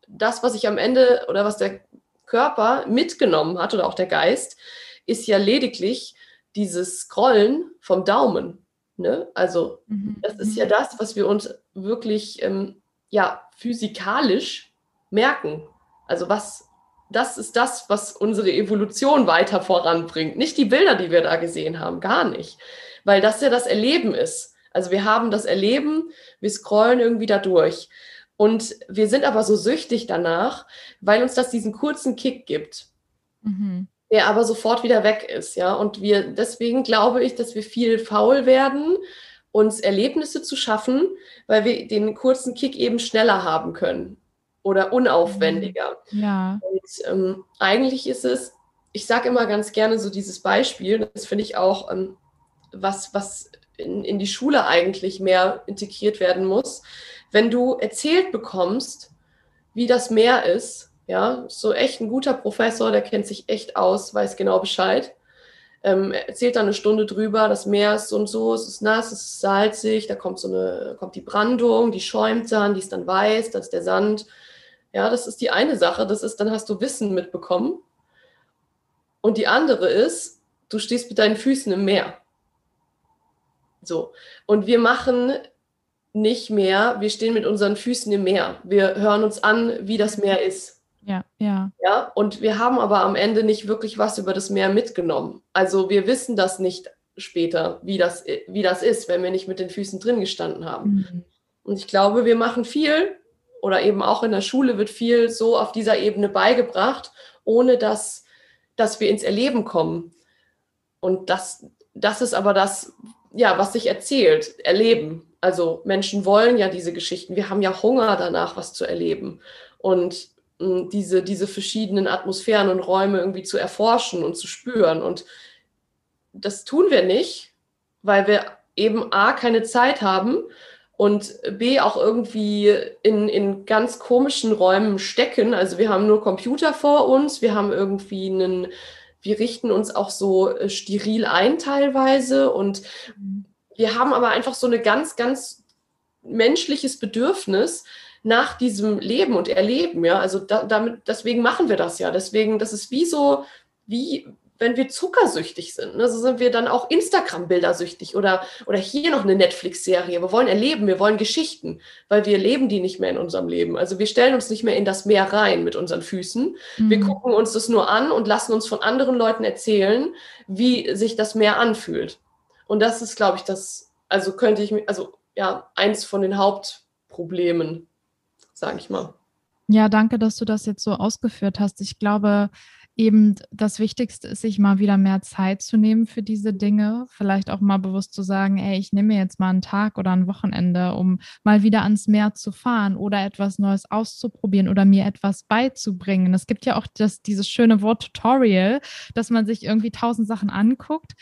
das, was ich am Ende oder was der Körper mitgenommen hat oder auch der Geist, ist ja lediglich dieses Scrollen vom Daumen. Ne? Also mhm. das ist ja mhm. das, was wir uns wirklich ähm, ja, physikalisch merken. Also was, das ist das, was unsere Evolution weiter voranbringt. Nicht die Bilder, die wir da gesehen haben, gar nicht weil das ja das Erleben ist. Also wir haben das Erleben, wir scrollen irgendwie da durch. Und wir sind aber so süchtig danach, weil uns das diesen kurzen Kick gibt, mhm. der aber sofort wieder weg ist, ja. Und wir, deswegen glaube ich, dass wir viel faul werden, uns Erlebnisse zu schaffen, weil wir den kurzen Kick eben schneller haben können oder unaufwendiger. Mhm. Ja. Und ähm, eigentlich ist es, ich sage immer ganz gerne so dieses Beispiel, das finde ich auch ähm, was, was in, in die Schule eigentlich mehr integriert werden muss. Wenn du erzählt bekommst, wie das Meer ist, ja, so echt ein guter Professor, der kennt sich echt aus, weiß genau Bescheid. Ähm, erzählt dann eine Stunde drüber, das Meer ist so und so, es ist nass, es ist salzig, da kommt so eine, kommt die Brandung, die schäumt dann, die ist dann weiß, das ist der Sand. Ja, das ist die eine Sache, das ist, dann hast du Wissen mitbekommen. Und die andere ist, du stehst mit deinen Füßen im Meer. So. Und wir machen nicht mehr, wir stehen mit unseren Füßen im Meer. Wir hören uns an, wie das Meer ist. Ja, ja. Ja, und wir haben aber am Ende nicht wirklich was über das Meer mitgenommen. Also wir wissen das nicht später, wie das, wie das ist, wenn wir nicht mit den Füßen drin gestanden haben. Mhm. Und ich glaube, wir machen viel oder eben auch in der Schule wird viel so auf dieser Ebene beigebracht, ohne dass, dass wir ins Erleben kommen. Und das, das ist aber das, ja, was sich erzählt, erleben. Also Menschen wollen ja diese Geschichten. Wir haben ja Hunger danach, was zu erleben. Und mh, hm, diese, diese verschiedenen Atmosphären und Räume irgendwie zu erforschen und zu spüren. Und das tun wir nicht, weil wir eben A, keine Zeit haben und B, auch irgendwie in, in ganz komischen Räumen stecken. Also wir haben nur Computer vor uns, wir haben irgendwie einen wir richten uns auch so äh, steril ein teilweise und wir haben aber einfach so eine ganz, ganz menschliches Bedürfnis nach diesem Leben und Erleben, ja. Also da, damit, deswegen machen wir das ja. Deswegen, das ist wie so, wie wenn wir zuckersüchtig sind. Ne? So sind wir dann auch Instagram-Bilder süchtig oder, oder hier noch eine Netflix-Serie. Wir wollen erleben, wir wollen Geschichten, weil wir leben die nicht mehr in unserem Leben. Also wir stellen uns nicht mehr in das Meer rein mit unseren Füßen. Mhm. Wir gucken uns das nur an und lassen uns von anderen Leuten erzählen, wie sich das Meer anfühlt. Und das ist, glaube ich, das, also könnte ich, also ja, eins von den Hauptproblemen, sage ich mal. Ja, danke, dass du das jetzt so ausgeführt hast. Ich glaube, eben das Wichtigste ist, sich mal wieder mehr Zeit zu nehmen für diese Dinge. Vielleicht auch mal bewusst zu sagen, ey, ich nehme mir jetzt mal einen Tag oder ein Wochenende, um mal wieder ans Meer zu fahren oder etwas Neues auszuprobieren oder mir etwas beizubringen. Es gibt ja auch das, dieses schöne Wort Tutorial, dass man sich irgendwie tausend Sachen anguckt.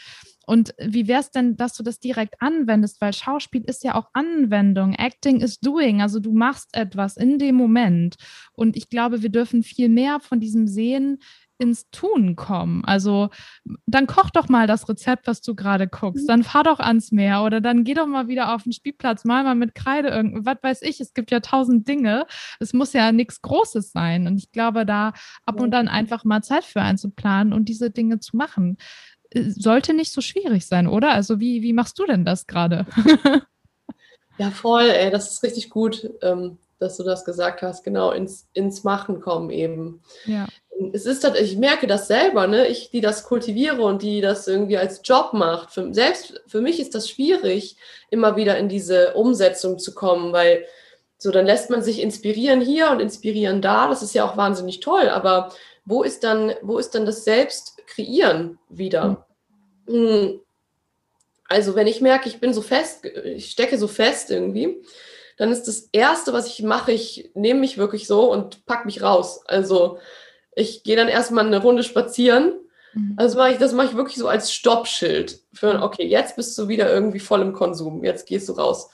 Und wie wäre es denn, dass du das direkt anwendest? Weil Schauspiel ist ja auch Anwendung. Acting is doing. Also du machst etwas in dem Moment. Und ich glaube, wir dürfen viel mehr von diesem Sehen ins Tun kommen. Also dann koch doch mal das Rezept, was du gerade guckst. Dann fahr doch ans Meer oder dann geh doch mal wieder auf den Spielplatz, mal mal mit Kreide irgendwas, was weiß ich. Es gibt ja tausend Dinge. Es muss ja nichts Großes sein. Und ich glaube, da ab und an einfach mal Zeit für einzuplanen und diese Dinge zu machen, äh, sollte nicht so schwierig sein, oder? Also wie, wie machst du denn das gerade? ja, voll, ey, das ist richtig gut. Ähm dass du das gesagt hast, genau, ins, ins Machen kommen eben. Ja. Es ist halt, ich merke das selber, ne? ich, die das kultiviere und die das irgendwie als Job macht. Für, selbst für mich ist das schwierig, immer wieder in diese Umsetzung zu kommen, weil so, dann lässt man sich inspirieren hier und inspirieren da. Das ist ja auch wahnsinnig toll, aber wo ist dann, wo ist dann das Selbstkreieren wieder? Mhm. Also, wenn ich merke, ich bin so fest, ich stecke so fest irgendwie, dann ist das Erste, was ich mache, ich nehme mich wirklich so und pack mich raus. Also ich gehe dann erstmal eine Runde spazieren. Mhm. Also mache ich, das mache ich wirklich so als Stoppschild für, okay, jetzt bist du wieder irgendwie voll im Konsum, jetzt gehst du raus.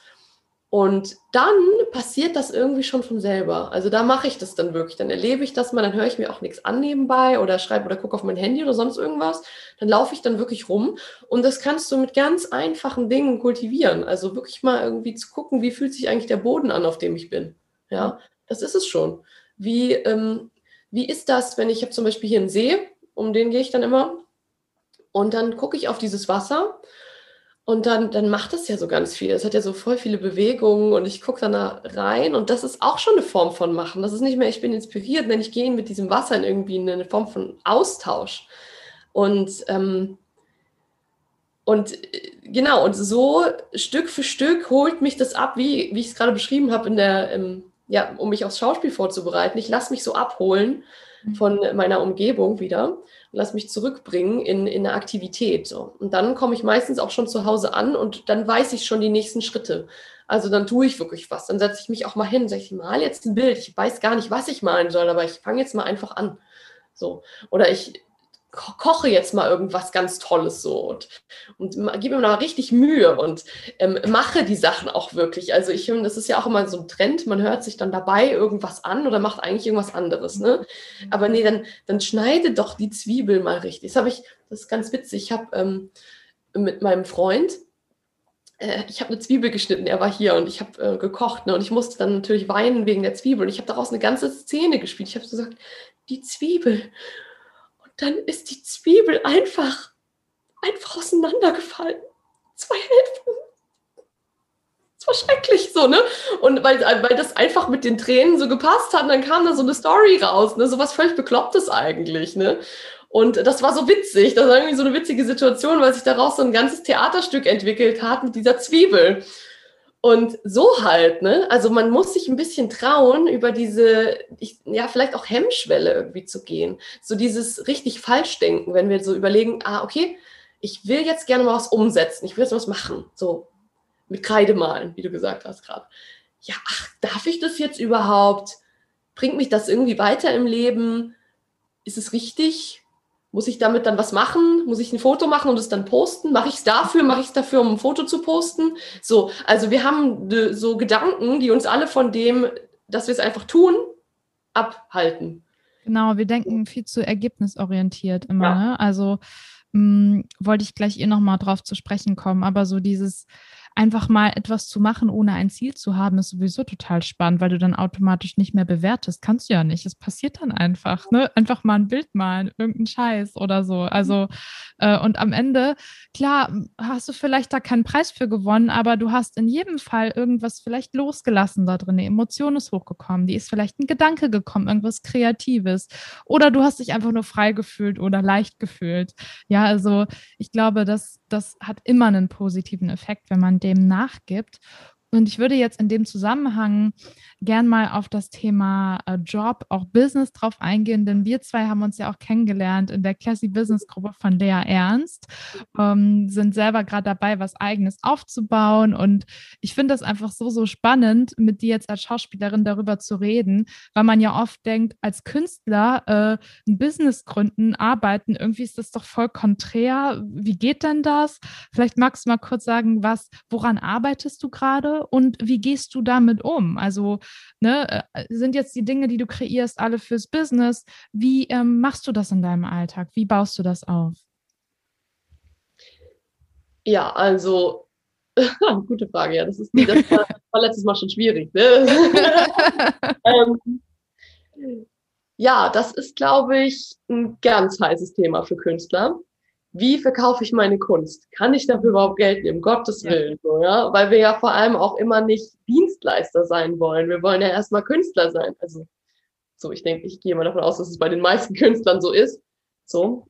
Und dann passiert das irgendwie schon von selber. Also da mache ich das dann wirklich. Dann erlebe ich das mal, dann höre ich mir auch nichts an nebenbei oder schreibe oder gucke auf mein Handy oder sonst irgendwas. Dann laufe ich dann wirklich rum. Und das kannst du mit ganz einfachen Dingen kultivieren. Also wirklich mal irgendwie zu gucken, wie fühlt sich eigentlich der Boden an, auf dem ich bin. Ja, das ist es schon. Wie, ähm, wie ist das, wenn ich habe zum Beispiel hier einen See, um den gehe ich dann immer. Und dann gucke ich auf dieses Wasser und dann, dann macht es ja so ganz viel. Es hat ja so voll viele Bewegungen und ich gucke dann da rein und das ist auch schon eine Form von Machen. Das ist nicht mehr, ich bin inspiriert, denn ich gehe mit diesem Wasser in irgendwie eine Form von Austausch. Und, ähm, und äh, genau, und so Stück für Stück holt mich das ab, wie, wie ich es gerade beschrieben habe, in der, ähm, ja, um mich aufs Schauspiel vorzubereiten. Ich lasse mich so abholen mhm. von meiner Umgebung wieder lass mich zurückbringen in, in eine Aktivität. So. Und dann komme ich meistens auch schon zu Hause an und dann weiß ich schon die nächsten Schritte. Also dann tue ich wirklich was. Dann setze ich mich auch mal hin, sage ich mal jetzt ein Bild. Ich weiß gar nicht, was ich malen soll, aber ich fange jetzt mal einfach an. So. Oder ich koche jetzt mal irgendwas ganz Tolles so und, und gebe mir mal richtig Mühe und ähm, mache die Sachen auch wirklich. Also ich finde, das ist ja auch immer so ein Trend, man hört sich dann dabei irgendwas an oder macht eigentlich irgendwas anderes. Ne? Aber nee, dann, dann schneide doch die Zwiebel mal richtig. Das ich, das ist ganz witzig. Ich habe ähm, mit meinem Freund, äh, ich habe eine Zwiebel geschnitten, er war hier und ich habe äh, gekocht ne? und ich musste dann natürlich weinen wegen der Zwiebel und ich habe daraus eine ganze Szene gespielt. Ich habe so gesagt, die Zwiebel dann ist die Zwiebel einfach, einfach auseinandergefallen. Zwei Hälften. Es war schrecklich so, ne? Und weil, weil das einfach mit den Tränen so gepasst hat, dann kam da so eine Story raus, ne? So was völlig Beklopptes eigentlich, ne? Und das war so witzig. Das war irgendwie so eine witzige Situation, weil sich daraus so ein ganzes Theaterstück entwickelt hat mit dieser Zwiebel. Und so halt, ne? Also man muss sich ein bisschen trauen, über diese, ich, ja, vielleicht auch Hemmschwelle irgendwie zu gehen. So dieses richtig falsch denken, wenn wir so überlegen, ah, okay, ich will jetzt gerne mal was umsetzen, ich will jetzt was machen. So mit Kreide malen, wie du gesagt hast gerade. Ja, ach, darf ich das jetzt überhaupt? Bringt mich das irgendwie weiter im Leben? Ist es richtig? Muss ich damit dann was machen? Muss ich ein Foto machen und es dann posten? Mache ich es dafür? Mache ich es dafür, um ein Foto zu posten? So, also wir haben so Gedanken, die uns alle von dem, dass wir es einfach tun, abhalten. Genau, wir denken viel zu ergebnisorientiert immer. Ja. Ne? Also mh, hm, wollte ich gleich ihr nochmal drauf zu sprechen kommen, aber so dieses einfach mal etwas zu machen, ohne ein Ziel zu haben, ist sowieso total spannend, weil du dann automatisch nicht mehr bewertest. Kannst du ja nicht. Es passiert dann einfach. Ne? Einfach mal ein Bild malen, irgendein Scheiß oder so. Also, äh, und am Ende, klar, hast du vielleicht da keinen Preis für gewonnen, aber du hast in jedem Fall irgendwas vielleicht losgelassen da drin. Eine Emotion ist hochgekommen, die ist vielleicht ein Gedanke gekommen, irgendwas Kreatives. Oder du hast dich einfach nur frei gefühlt oder leicht gefühlt. Ja, also ich glaube, das, das hat immer einen positiven Effekt, wenn man dem nachgibt. Und ich würde jetzt in dem Zusammenhang gern mal auf das Thema äh, Job, auch Business drauf eingehen, denn wir zwei haben uns ja auch kennengelernt in der Classy Business Gruppe von Lea Ernst, ähm, sind selber gerade dabei, was eigenes aufzubauen. Und ich finde das einfach so, so spannend, mit dir jetzt als Schauspielerin darüber zu reden, weil man ja oft denkt, als Künstler äh, ein Business gründen, arbeiten, irgendwie ist das doch voll konträr. Wie geht denn das? Vielleicht magst du mal kurz sagen, was, woran arbeitest du gerade und wie gehst du damit um? Also ne, äh, sind jetzt die Dinge, die du kreierst, alle fürs Business. Wie ähm, machst du das in deinem Alltag? Wie baust du das auf? Ja, also gute Frage. Ja, das ist das war, war letztes Mal schon schwierig. Ne? ähm, ja, das ist, glaube ich, ein ganz heißes Thema für Künstler wie verkaufe ich meine Kunst? Kann ich dafür überhaupt Geld nehmen? Gottes ja. Willen, so, ja? Weil wir ja vor allem auch immer nicht Dienstleister sein wollen. Wir wollen ja erstmal Künstler sein. Also, so, ich denke, ich gehe mal davon aus, dass es bei den meisten Künstlern so ist. So.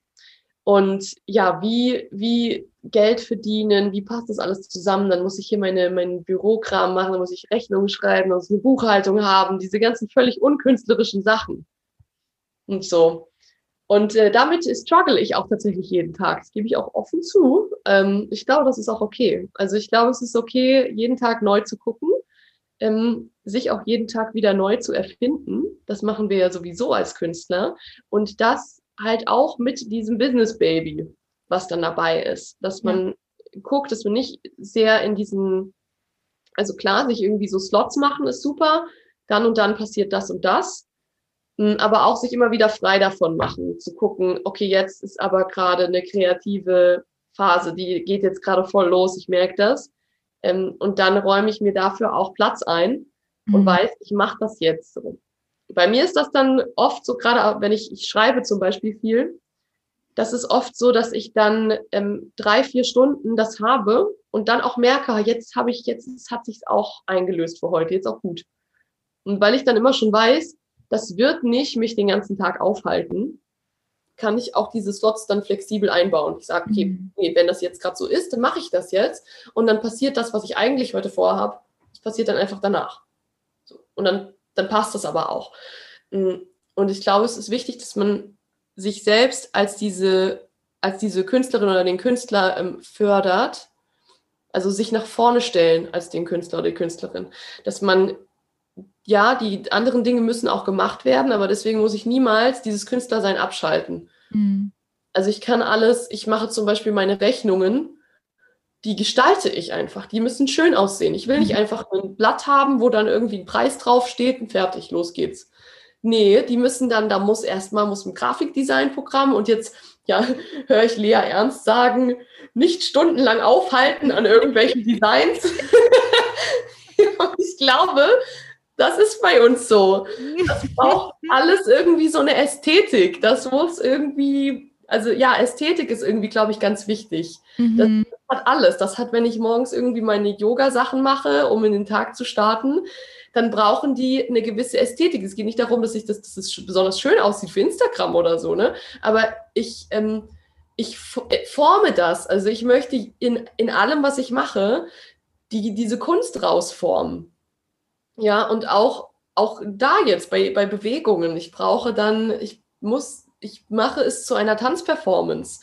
Und ja, wie, wie Geld verdienen, wie passt das alles zusammen? Dann muss ich hier meine, meinen Bürokram machen, dann muss ich Rechnungen schreiben, dann muss ich eine Buchhaltung haben, diese ganzen völlig unkünstlerischen Sachen. Und so. Und äh, damit struggle ich auch tatsächlich jeden Tag. Das gebe ich auch offen zu. Ähm, ich glaube, das ist auch okay. Also ich glaube, es ist okay, jeden Tag neu zu gucken, ähm, sich auch jeden Tag wieder neu zu erfinden. Das machen wir ja sowieso als Künstler. Und das halt auch mit diesem Business Baby, was dann dabei ist. Dass man ja. guckt, dass man nicht sehr in diesen, also klar, sich irgendwie so Slots machen ist super. Dann und dann passiert das und das aber auch sich immer wieder frei davon machen, zu gucken, okay, jetzt ist aber gerade eine kreative Phase, die geht jetzt gerade voll los, ich merke das. Ähm, und dann räume ich mir dafür auch Platz ein und mhm. weiß, ich mache das jetzt so. Bei mir ist das dann oft so, gerade wenn ich, ich schreibe zum Beispiel viel, das ist oft so, dass ich dann ähm, drei, vier Stunden das habe und dann auch merke, jetzt habe ich, jetzt hat sich auch eingelöst für heute, jetzt auch gut. Und weil ich dann immer schon weiß, das wird nicht mich den ganzen Tag aufhalten, kann ich auch diese Slots dann flexibel einbauen. Ich sage, okay, mhm. nee, wenn das jetzt gerade so ist, dann mache ich das jetzt und dann passiert das, was ich eigentlich heute vorhabe, das passiert dann einfach danach. So. Und dann, dann passt das aber auch. Mm, und ich glaube, es ist wichtig, dass man sich selbst als diese, als diese Künstlerin oder den Künstler ähm, fördert, also sich nach vorne stellen als den Künstler oder die Künstlerin, dass man ja, die anderen Dinge müssen auch gemacht werden, aber deswegen muss ich niemals dieses Künstlersein abschalten. Mhm. Also ich kann alles, ich mache zum Beispiel meine Rechnungen, die gestalte ich einfach. Die müssen schön aussehen. Ich will nicht mhm. einfach ein Blatt haben, wo dann irgendwie ein Preis draufsteht und fertig, los geht's. Nee, die müssen dann, da muss erstmal muss ein Grafikdesign-Programm und jetzt, ja, höre ich Lea Ernst sagen, nicht stundenlang aufhalten an irgendwelchen Designs. ich glaube, das ist bei uns so. Das braucht alles irgendwie so eine Ästhetik. Das muss irgendwie, also ja, Ästhetik ist irgendwie, glaube ich, ganz wichtig. Mhm. Das hat alles. Das hat, wenn ich morgens irgendwie meine Yoga-Sachen mache, um in den Tag zu starten, dann brauchen die eine gewisse Ästhetik. Es geht nicht darum, dass ich das, dass es besonders schön aussieht für Instagram oder so, ne? Aber ich, ähm, ich äh, forme das. Also ich möchte in, in allem, was ich mache, die, diese Kunst rausformen. Ja, und auch, auch da jetzt bei, bei Bewegungen. Ich brauche dann, ich muss, ich mache es zu einer Tanzperformance.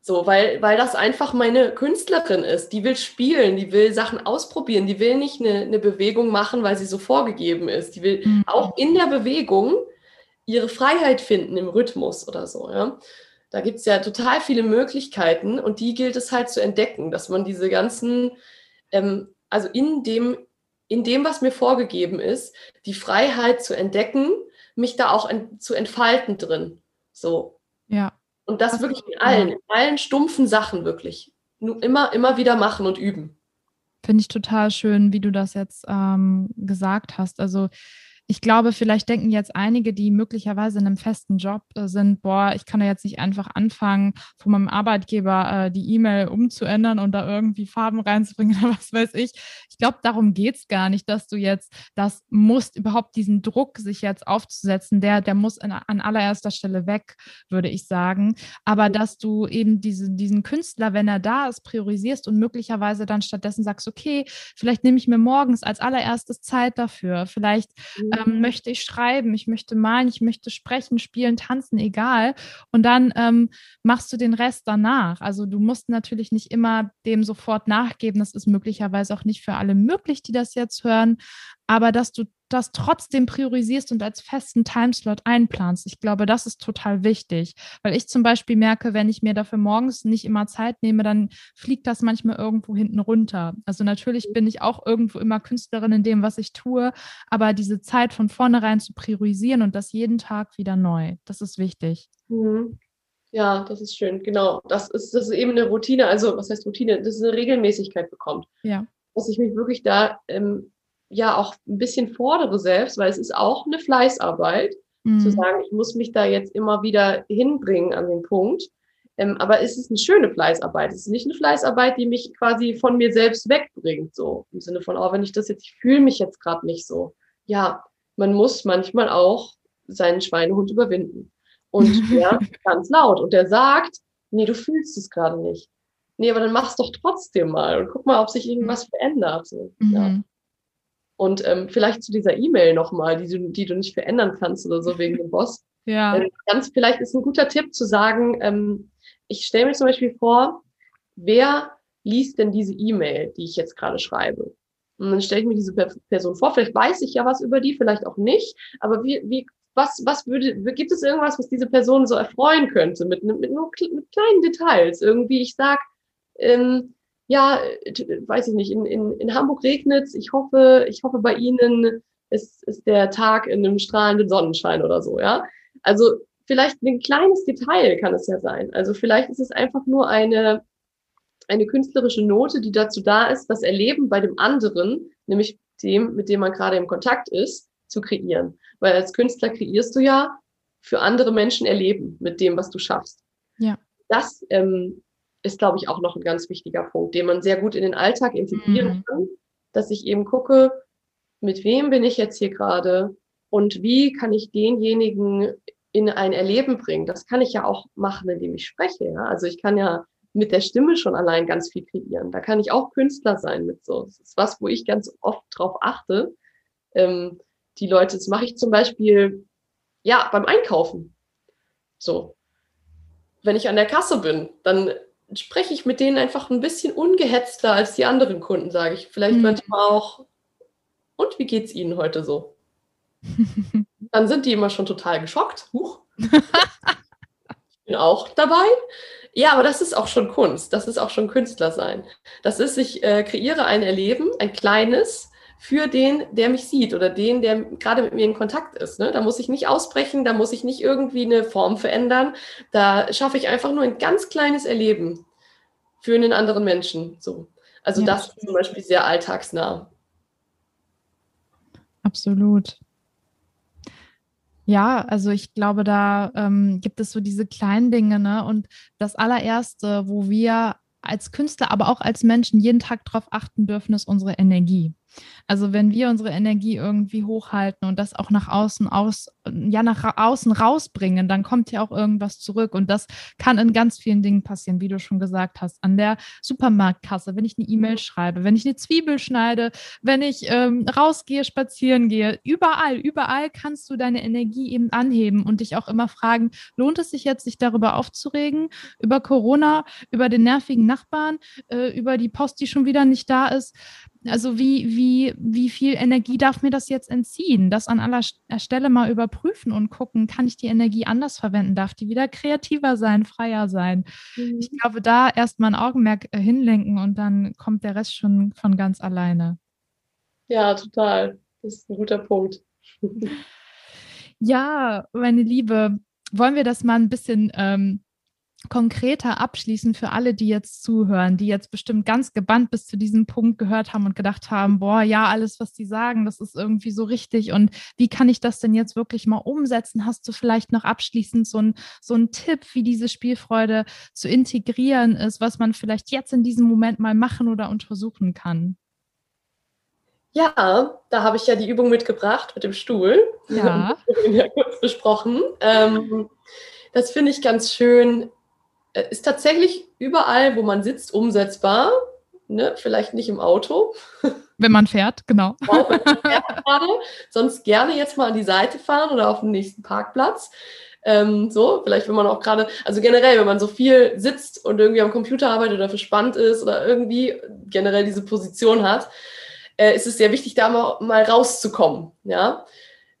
So, weil, weil das einfach meine Künstlerin ist. Die will spielen, die will Sachen ausprobieren, die will nicht eine, eine Bewegung machen, weil sie so vorgegeben ist. Die will mhm. auch in der Bewegung ihre Freiheit finden im Rhythmus oder so. Ja? Da gibt es ja total viele Möglichkeiten und die gilt es halt zu entdecken, dass man diese ganzen, ähm, also in dem in dem, was mir vorgegeben ist, die Freiheit zu entdecken, mich da auch en zu entfalten drin. So. Ja. Und das, das wirklich in allen, in allen stumpfen Sachen wirklich. Nur immer, immer wieder machen und üben. Finde ich total schön, wie du das jetzt ähm, gesagt hast. Also ich glaube, vielleicht denken jetzt einige, die möglicherweise in einem festen Job äh, sind, boah, ich kann da jetzt nicht einfach anfangen, von meinem Arbeitgeber äh, die E-Mail umzuändern und da irgendwie Farben reinzubringen oder was weiß ich. Ich glaube, darum geht es gar nicht, dass du jetzt das musst, überhaupt diesen Druck, sich jetzt aufzusetzen, der, der muss in, an allererster Stelle weg, würde ich sagen. Aber dass du eben diese, diesen Künstler, wenn er da ist, priorisierst und möglicherweise dann stattdessen sagst, okay, vielleicht nehme ich mir morgens als allererstes Zeit dafür. Vielleicht mhm ähm, möchte ich schreiben, ich möchte malen, ich möchte sprechen, spielen, tanzen, egal. Und dann ähm, machst du den Rest danach. Also du musst natürlich nicht immer dem sofort nachgeben. Das ist möglicherweise auch nicht für alle möglich, die das jetzt hören. Aber dass du das trotzdem priorisierst und als festen Timeslot einplanst. Ich glaube, das ist total wichtig, weil ich zum Beispiel merke, wenn ich mir dafür morgens nicht immer Zeit nehme, dann fliegt das manchmal irgendwo hinten runter. Also natürlich bin ich auch irgendwo immer Künstlerin in dem, was ich tue, aber diese Zeit von vornherein zu priorisieren und das jeden Tag wieder neu, das ist wichtig. Mhm. Ja, das ist schön, genau. Das ist, das ist eben eine Routine, also was heißt Routine? Das ist eine Regelmäßigkeit bekommt. Ja. Dass ich mich wirklich da ähm, ja auch ein bisschen fordere selbst, weil es ist auch eine Fleißarbeit, mhm. zu sagen, ich muss mich da jetzt immer wieder hinbringen an den Punkt. Ähm, aber es ist eine schöne Fleißarbeit. Es ist nicht eine Fleißarbeit, die mich quasi von mir selbst wegbringt, so im Sinne von, oh, wenn ich das jetzt, ich fühle mich jetzt gerade nicht so. Ja, man muss manchmal auch seinen Schweinehund überwinden. Und der ganz laut. Und der sagt, nee, du fühlst es gerade nicht. Nee, aber dann mach's doch trotzdem mal und guck mal, ob sich irgendwas verändert. So, mhm. ja. Und ähm, vielleicht zu dieser E-Mail nochmal, die du, die du nicht verändern kannst oder so wegen dem Boss. Ja. Ähm, ganz vielleicht ist ein guter Tipp zu sagen, ähm, ich stelle mir zum Beispiel vor, wer liest denn diese E-Mail, die ich jetzt gerade schreibe? Und dann stelle ich mir diese Person vor, vielleicht weiß ich ja was über die, vielleicht auch nicht, aber wie, wie, was, was würde, gibt es irgendwas, was diese Person so erfreuen könnte mit, mit nur mit kleinen Details? Irgendwie, ich sag, ähm, ja, weiß ich nicht, in, in, in Hamburg regnet es. Ich hoffe, ich hoffe, bei Ihnen ist, ist der Tag in einem strahlenden Sonnenschein oder so, ja. Also vielleicht ein kleines Detail kann es ja sein. Also vielleicht ist es einfach nur eine, eine künstlerische Note, die dazu da ist, das Erleben bei dem anderen, nämlich dem, mit dem man gerade im Kontakt ist, zu kreieren. Weil als Künstler kreierst du ja für andere Menschen Erleben mit dem, was du schaffst. Ja. Das ähm, ist, glaube ich, auch noch ein ganz wichtiger Punkt, den man sehr gut in den Alltag integrieren mhm. kann, dass ich eben gucke, mit wem bin ich jetzt hier gerade und wie kann ich denjenigen in ein Erleben bringen. Das kann ich ja auch machen, indem ich spreche. Ja? Also ich kann ja mit der Stimme schon allein ganz viel kreieren. Da kann ich auch Künstler sein mit so. Das ist was, wo ich ganz oft drauf achte. Ähm, die Leute, das mache ich zum Beispiel ja beim Einkaufen. So, wenn ich an der Kasse bin, dann spreche ich mit denen einfach ein bisschen ungehetzter als die anderen Kunden, sage ich. Vielleicht mhm. manchmal auch, und wie geht's Ihnen heute so? Dann sind die immer schon total geschockt. Huch. ich bin auch dabei. Ja, aber das ist auch schon Kunst. Das ist auch schon Künstler sein. Das ist, ich äh, kreiere ein Erleben, ein kleines, für den, der mich sieht oder den, der gerade mit mir in Kontakt ist. Ne? Da muss ich nicht ausbrechen, da muss ich nicht irgendwie eine Form verändern. Da schaffe ich einfach nur ein ganz kleines Erleben für einen anderen Menschen. So. Also ja, das ist zum Beispiel sehr alltagsnah. Absolut. Ja, also ich glaube, da ähm, gibt es so diese kleinen Dinge, ne? Und das allererste, wo wir als Künstler, aber auch als Menschen jeden Tag darauf achten dürfen, ist unsere Energie. Also wenn wir unsere Energie irgendwie hochhalten und das auch nach außen aus, ja, nach außen rausbringen, dann kommt ja auch irgendwas zurück. Und das kann in ganz vielen Dingen passieren, wie du schon gesagt hast. An der Supermarktkasse, wenn ich eine E-Mail schreibe, wenn ich eine Zwiebel schneide, wenn ich ähm, rausgehe, spazieren gehe, überall, überall kannst du deine Energie eben anheben und dich auch immer fragen, lohnt es sich jetzt, sich darüber aufzuregen, über Corona, über den nervigen Nachbarn, äh, über die Post, die schon wieder nicht da ist? Also wie, wie, wie viel Energie darf mir das jetzt entziehen? Das an aller äh, Stelle mal überprüfen und gucken, kann ich die Energie anders verwenden? Darf die wieder kreativer sein, freier sein? Mhm. Ich glaube, da erst mal ein Augenmerk äh, hinlenken und dann kommt der Rest schon von ganz alleine. Ja, total. Das ist ein guter Punkt. ja, meine Liebe, wollen wir das mal ein bisschen ähm, konkreter abschließen für alle, die jetzt zuhören, die jetzt bestimmt ganz gebannt bis zu diesem Punkt gehört haben und gedacht haben, boah, ja, alles, was die sagen, das ist irgendwie so richtig und wie kann ich das denn jetzt wirklich mal umsetzen? Hast du vielleicht noch abschließend so ein, so ein Tipp, wie diese Spielfreude zu integrieren ist, was man vielleicht jetzt in diesem Moment mal machen oder untersuchen kann? Ja, da habe ich ja die Übung mitgebracht mit dem Stuhl. Ja. ja kurz besprochen. Ähm, das finde ich ganz schön. Äh, ist tatsächlich überall, wo man sitzt, umsetzbar. Ne? Vielleicht nicht im Auto. Wenn man fährt, genau. Auch wenn man fährt gerade. Sonst gerne jetzt mal an die Seite fahren oder auf den nächsten Parkplatz. Ähm, so, vielleicht wenn man auch gerade, also generell, wenn man so viel sitzt und irgendwie am Computer arbeitet oder verspannt ist oder irgendwie generell diese Position hat, äh, ist es sehr wichtig, da mal, mal rauszukommen. Ja?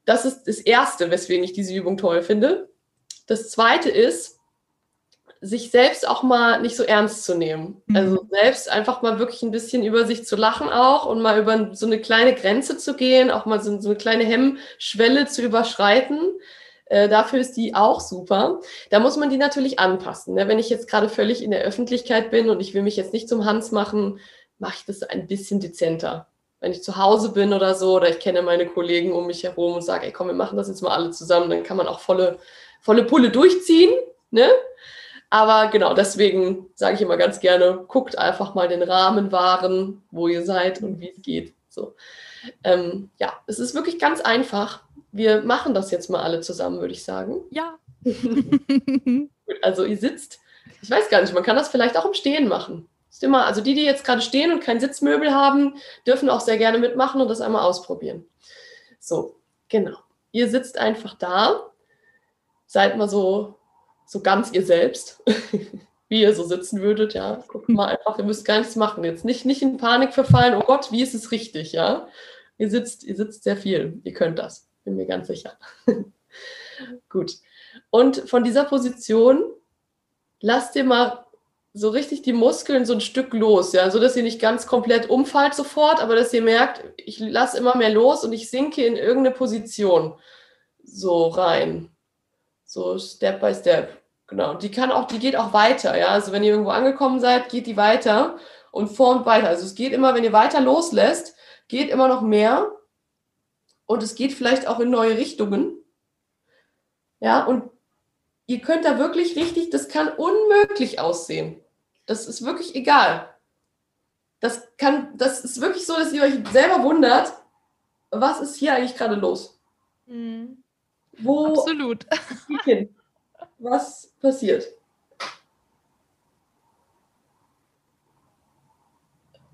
Das ist das Erste, weswegen ich diese Übung toll finde. Das Zweite ist, sich selbst auch mal nicht so ernst zu nehmen. Mhm. Also selbst einfach mal wirklich ein bisschen über sich zu lachen auch und mal über so eine kleine Grenze zu gehen, auch mal so, so eine kleine Hemmschwelle zu überschreiten. Äh, dafür ist die auch super. Da muss man die natürlich anpassen. Ne? Wenn ich jetzt gerade völlig in der Öffentlichkeit bin und ich will mich jetzt nicht zum Hans machen, mache ich das ein bisschen dezenter wenn ich zu Hause bin oder so, oder ich kenne meine Kollegen um mich herum und sage, ey komm, wir machen das jetzt mal alle zusammen, dann kann man auch volle, volle Pulle durchziehen. Ne? Aber genau, deswegen sage ich immer ganz gerne, guckt einfach mal den Rahmen wahren, wo ihr seid und wie es geht. So. Ähm, ja, es ist wirklich ganz einfach. Wir machen das jetzt mal alle zusammen, würde ich sagen. Ja. also ihr sitzt, ich weiß gar nicht, man kann das vielleicht auch im Stehen machen. Ist immer, also die, die jetzt gerade stehen und kein Sitzmöbel haben, dürfen auch sehr gerne mitmachen und das einmal ausprobieren. So, genau. Ihr sitzt einfach da, seid mal so, so ganz ihr selbst, wie ihr so sitzen würdet, ja. Guckt mal einfach, ihr müsst gar nichts machen. Jetzt nicht, nicht in Panik verfallen, oh Gott, wie ist es richtig, ja. Ihr sitzt, ihr sitzt sehr viel, ihr könnt das, bin mir ganz sicher. Gut. Und von dieser Position lasst ihr mal so richtig die Muskeln so ein Stück los, ja, so dass ihr nicht ganz komplett umfallt sofort, aber dass ihr merkt, ich lasse immer mehr los und ich sinke in irgendeine Position so rein. So Step by Step. Genau. Die kann auch, die geht auch weiter, ja. Also wenn ihr irgendwo angekommen seid, geht die weiter und formt weiter. Also es geht immer, wenn ihr weiter loslässt, geht immer noch mehr und es geht vielleicht auch in neue Richtungen. Ja, und ihr könnt da wirklich richtig, das kann unmöglich aussehen. Das ist wirklich egal. Das kann, das ist wirklich so, dass ihr euch selber wundert, was ist hier eigentlich gerade los? Mhm. Wo Absolut. Hin? Was passiert?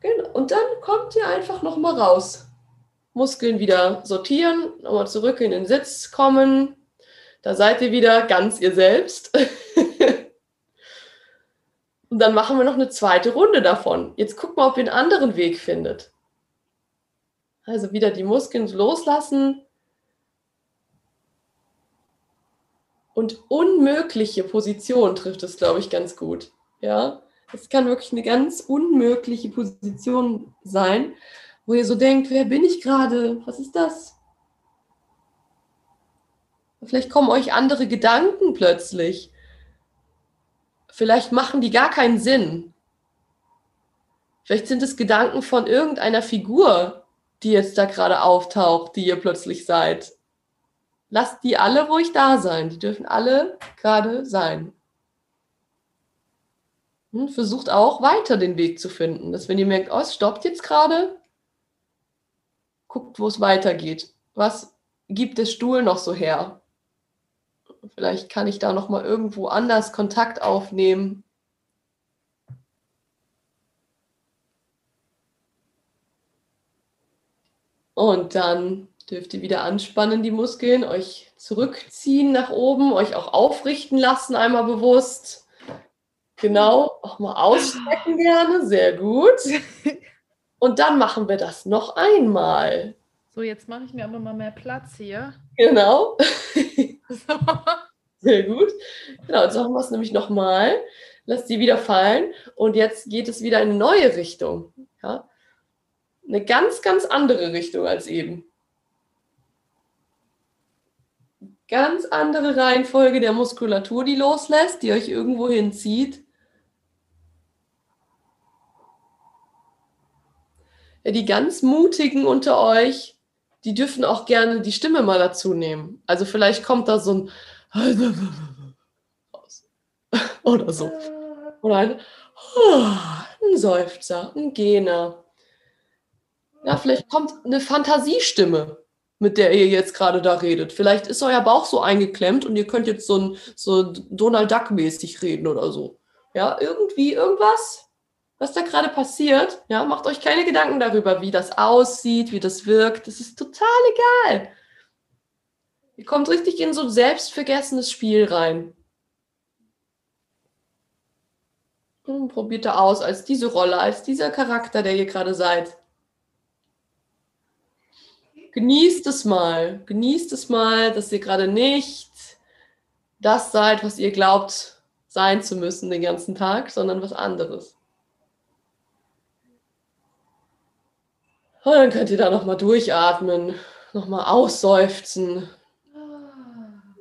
Genau. Und dann kommt ihr einfach nochmal raus. Muskeln wieder sortieren, nochmal zurück in den Sitz kommen. Da seid ihr wieder ganz ihr selbst. Und dann machen wir noch eine zweite Runde davon. Jetzt guckt mal, ob ihr einen anderen Weg findet. Also wieder die Muskeln loslassen. Und unmögliche Position trifft es, glaube ich, ganz gut. Ja, es kann wirklich eine ganz unmögliche Position sein, wo ihr so denkt, wer bin ich gerade? Was ist das? Vielleicht kommen euch andere Gedanken plötzlich vielleicht machen die gar keinen Sinn. Vielleicht sind es Gedanken von irgendeiner Figur, die jetzt da gerade auftaucht, die ihr plötzlich seid. Lasst die alle ruhig da sein. Die dürfen alle gerade sein. Und hm, versucht auch weiter den Weg zu finden. Dass wenn ihr merkt, oh, es stoppt jetzt gerade, guckt, wo es weitergeht. Was gibt der Stuhl noch so her? Vielleicht kann ich da noch mal irgendwo anders Kontakt aufnehmen. Und dann dürft ihr wieder anspannen, die Muskeln, euch zurückziehen nach oben, euch auch aufrichten lassen, einmal bewusst. Genau, auch mal ausstrecken gerne, sehr gut. Und dann machen wir das noch einmal. So, jetzt mache ich mir aber mal mehr Platz hier. Genau. Sehr gut. Genau, jetzt machen wir es nämlich nochmal. Lass die wieder fallen. Und jetzt geht es wieder in eine neue Richtung. Ja? Eine ganz, ganz andere Richtung als eben. Ganz andere Reihenfolge der Muskulatur, die loslässt, die euch irgendwo hinzieht. Ja, die ganz Mutigen unter euch, die dürfen auch gerne die Stimme mal dazu nehmen. Also vielleicht kommt da so ein oder so. Oder ein, ein Seufzer, ein Gähner. Ja, vielleicht kommt eine Fantasiestimme mit der ihr jetzt gerade da redet. Vielleicht ist euer Bauch so eingeklemmt und ihr könnt jetzt so, ein, so Donald Duck-mäßig reden oder so. Ja, irgendwie irgendwas, was da gerade passiert. Ja, macht euch keine Gedanken darüber, wie das aussieht, wie das wirkt. Das ist total egal. Ihr kommt richtig in so ein selbstvergessenes Spiel rein. Und probiert da aus als diese Rolle, als dieser Charakter, der ihr gerade seid genießt es mal. Genießt es mal, dass ihr gerade nicht das seid, was ihr glaubt sein zu müssen den ganzen Tag, sondern was anderes. Und dann könnt ihr da nochmal durchatmen, nochmal ausseufzen.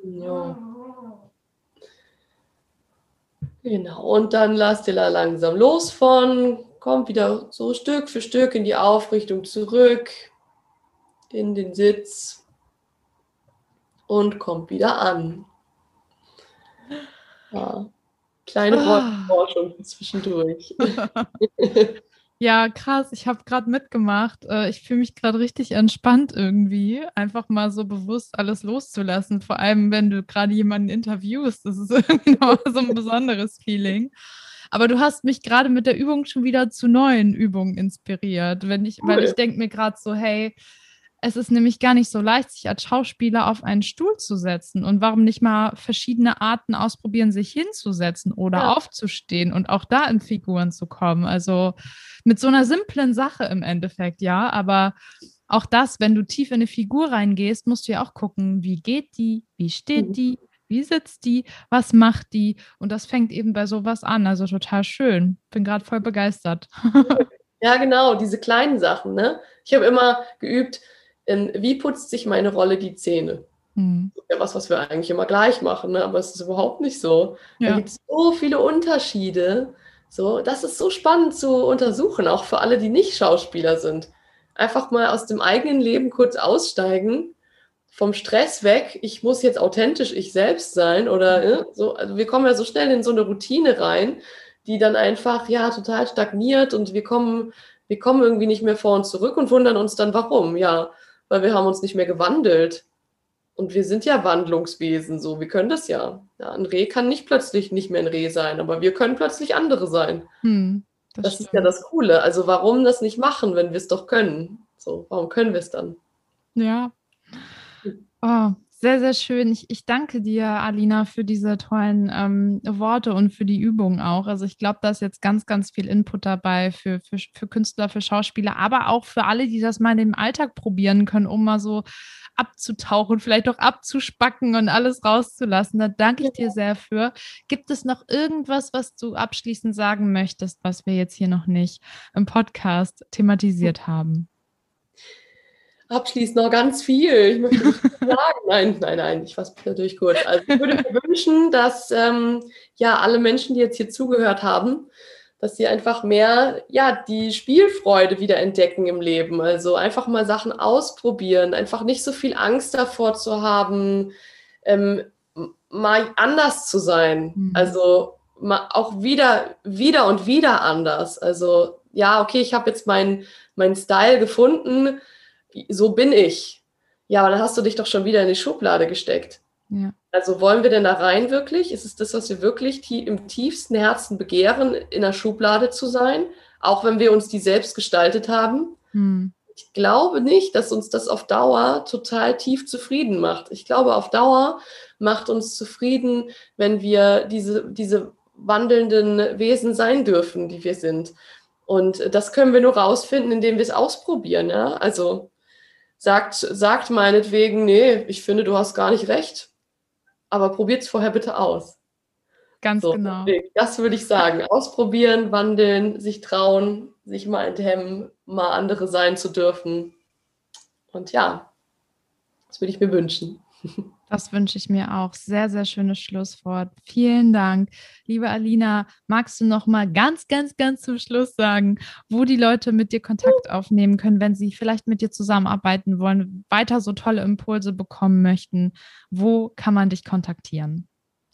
Ja. Genau, und dann lasst ihr da langsam los von, kommt wieder so Stück für Stück in die Aufrichtung zurück, in den Sitz und kommt wieder an. Ja, kleine ah. Wortforschung zwischendurch. Ja, krass. Ich habe gerade mitgemacht. Äh, ich fühle mich gerade richtig entspannt irgendwie, einfach mal so bewusst alles loszulassen. Vor allem, wenn du gerade jemanden interviewst. Das ist irgendwie so ein besonderes Feeling. Aber du hast mich gerade mit der Übung schon wieder zu neuen Übungen inspiriert. Wenn ich, cool. weil ich denke mir gerade so, hey, es ist nämlich gar nicht so leicht, sich als Schauspieler auf einen Stuhl zu setzen. Und warum nicht mal verschiedene Arten ausprobieren, sich hinzusetzen oder ja. aufzustehen und auch da in Figuren zu kommen? Also mit so einer simplen Sache im Endeffekt, ja. Aber auch das, wenn du tief in eine Figur reingehst, musst du ja auch gucken, wie geht die, wie steht mhm. die, wie sitzt die, was macht die? Und das fängt eben bei sowas an. Also total schön. Bin gerade voll begeistert. Ja, genau, diese kleinen Sachen. Ne? Ich habe immer geübt, in, wie putzt sich meine Rolle die Zähne? Hm. Ja, was, was wir eigentlich immer gleich machen, ne? aber es ist überhaupt nicht so. Ja. Da gibt es so viele Unterschiede. So, das ist so spannend zu untersuchen, auch für alle, die nicht Schauspieler sind. Einfach mal aus dem eigenen Leben kurz aussteigen, vom Stress weg. Ich muss jetzt authentisch ich selbst sein oder äh, so. Also wir kommen ja so schnell in so eine Routine rein, die dann einfach ja total stagniert und wir kommen, wir kommen irgendwie nicht mehr vor und zurück und wundern uns dann, warum. Ja, weil wir haben uns nicht mehr gewandelt. Und wir sind ja Wandlungswesen, so. Wir können das ja. ja. Ein Reh kann nicht plötzlich nicht mehr ein Reh sein, aber wir können plötzlich andere sein. Hm, das, das ist ja das Coole. Also warum das nicht machen, wenn wir es doch können? So, warum können wir es dann? Ja. Oh, sehr, sehr schön. Ich, ich danke dir, Alina, für diese tollen ähm, Worte und für die Übung auch. Also ich glaube, da ist jetzt ganz, ganz viel Input dabei für, für, für Künstler, für Schauspieler, aber auch für alle, die das mal im Alltag probieren können, um mal so abzutauchen, vielleicht auch abzuspacken und alles rauszulassen. Da danke ich dir sehr für. Gibt es noch irgendwas, was du abschließend sagen möchtest, was wir jetzt hier noch nicht im Podcast thematisiert haben? Abschließend noch ganz viel. Ich möchte nicht sagen. Nein, nein, nein, ich fasse mich natürlich kurz. Also ich würde mir wünschen, dass ähm, ja alle Menschen, die jetzt hier zugehört haben, dass sie einfach mehr ja die Spielfreude wieder entdecken im Leben. Also einfach mal Sachen ausprobieren, einfach nicht so viel Angst davor zu haben, ähm, mal anders zu sein. Mhm. Also mal auch wieder, wieder und wieder anders. Also ja, okay, ich habe jetzt meinen mein Style gefunden so bin ich. Ja, aber dann hast du dich doch schon wieder in die Schublade gesteckt. Ja. Also wollen wir denn da rein wirklich? Ist es das, was wir wirklich im tiefsten Herzen begehren, in der Schublade zu sein, auch wenn wir uns die selbst gestaltet haben? Hm. Ich glaube nicht, dass uns das auf Dauer total tief zufrieden macht. Ich glaube, auf Dauer macht uns zufrieden, wenn wir diese, diese wandelnden Wesen sein dürfen, die wir sind. Und das können wir nur rausfinden, indem wir es ausprobieren. Ja? Also sagt, sagt meinetwegen, nee, ich finde, du hast gar nicht recht, aber probiert es vorher bitte aus. Ganz so, genau. Das würde ich sagen. Ausprobieren, wandeln, sich trauen, sich mal enthemmen, mal andere sein zu dürfen. Und ja, das würde ich mir wünschen. Das wünsche ich mir auch. Sehr, sehr schönes Schlusswort. Vielen Dank. Liebe Alina, magst du noch mal ganz, ganz, ganz zum Schluss sagen, wo die Leute mit dir Kontakt aufnehmen können, wenn sie vielleicht mit dir zusammenarbeiten wollen, weiter so tolle Impulse bekommen möchten? Wo kann man dich kontaktieren?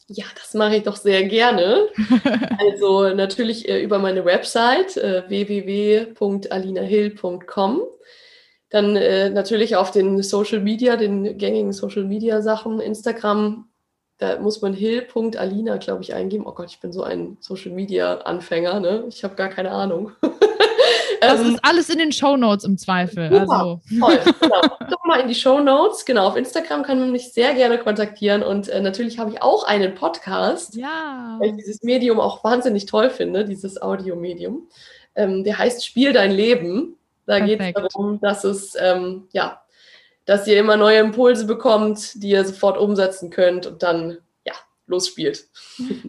Ja, das mache ich doch sehr gerne. also natürlich äh, über meine Website äh, www.alinahill.com. Dann äh, natürlich auf den Social Media, den gängigen Social Media Sachen, Instagram, da muss man hill.alina, glaube ich, eingeben. Oh Gott, ich bin so ein Social Media Anfänger, ne? Ich habe gar keine Ahnung. Das ähm, ist alles in den Show Notes im Zweifel. Super, also. Toll, genau. Doch mal in die Show Notes. Genau, auf Instagram kann man mich sehr gerne kontaktieren. Und äh, natürlich habe ich auch einen Podcast, ja. weil ich dieses Medium auch wahnsinnig toll finde, dieses Audiomedium. Ähm, der heißt Spiel dein Leben. Da geht es darum, dass es, ähm, ja, dass ihr immer neue Impulse bekommt, die ihr sofort umsetzen könnt und dann losspielt.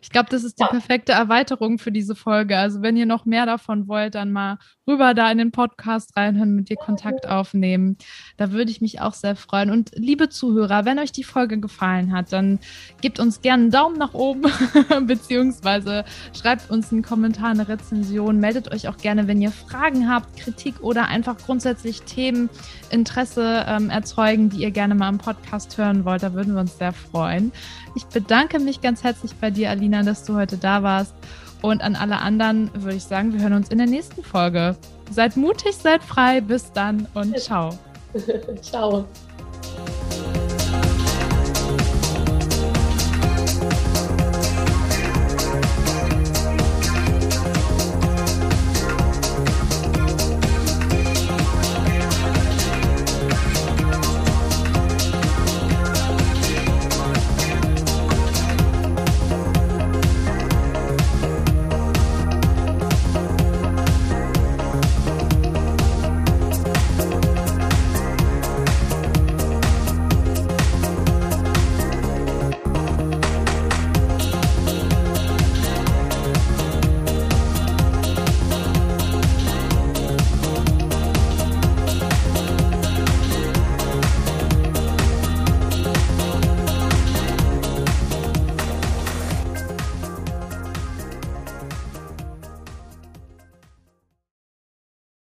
Ich glaube, das ist die perfekte Erweiterung für diese Folge. Also wenn ihr noch mehr davon wollt, dann mal rüber da in den Podcast reinhören, mit dir Kontakt aufnehmen. Da würde ich mich auch sehr freuen. Und liebe Zuhörer, wenn euch die Folge gefallen hat, dann gebt uns gerne einen Daumen nach oben, beziehungsweise schreibt uns einen Kommentar, eine Rezension. Meldet euch auch gerne, wenn ihr Fragen habt, Kritik oder einfach grundsätzlich Themen, Interesse ähm, erzeugen, die ihr gerne mal im Podcast hören wollt. Da würden wir uns sehr freuen. Ich bedanke mich ganz herzlich bei dir, Alina, dass du heute da warst. Und an alle anderen würde ich sagen, wir hören uns in der nächsten Folge. Seid mutig, seid frei. Bis dann und ciao. ciao.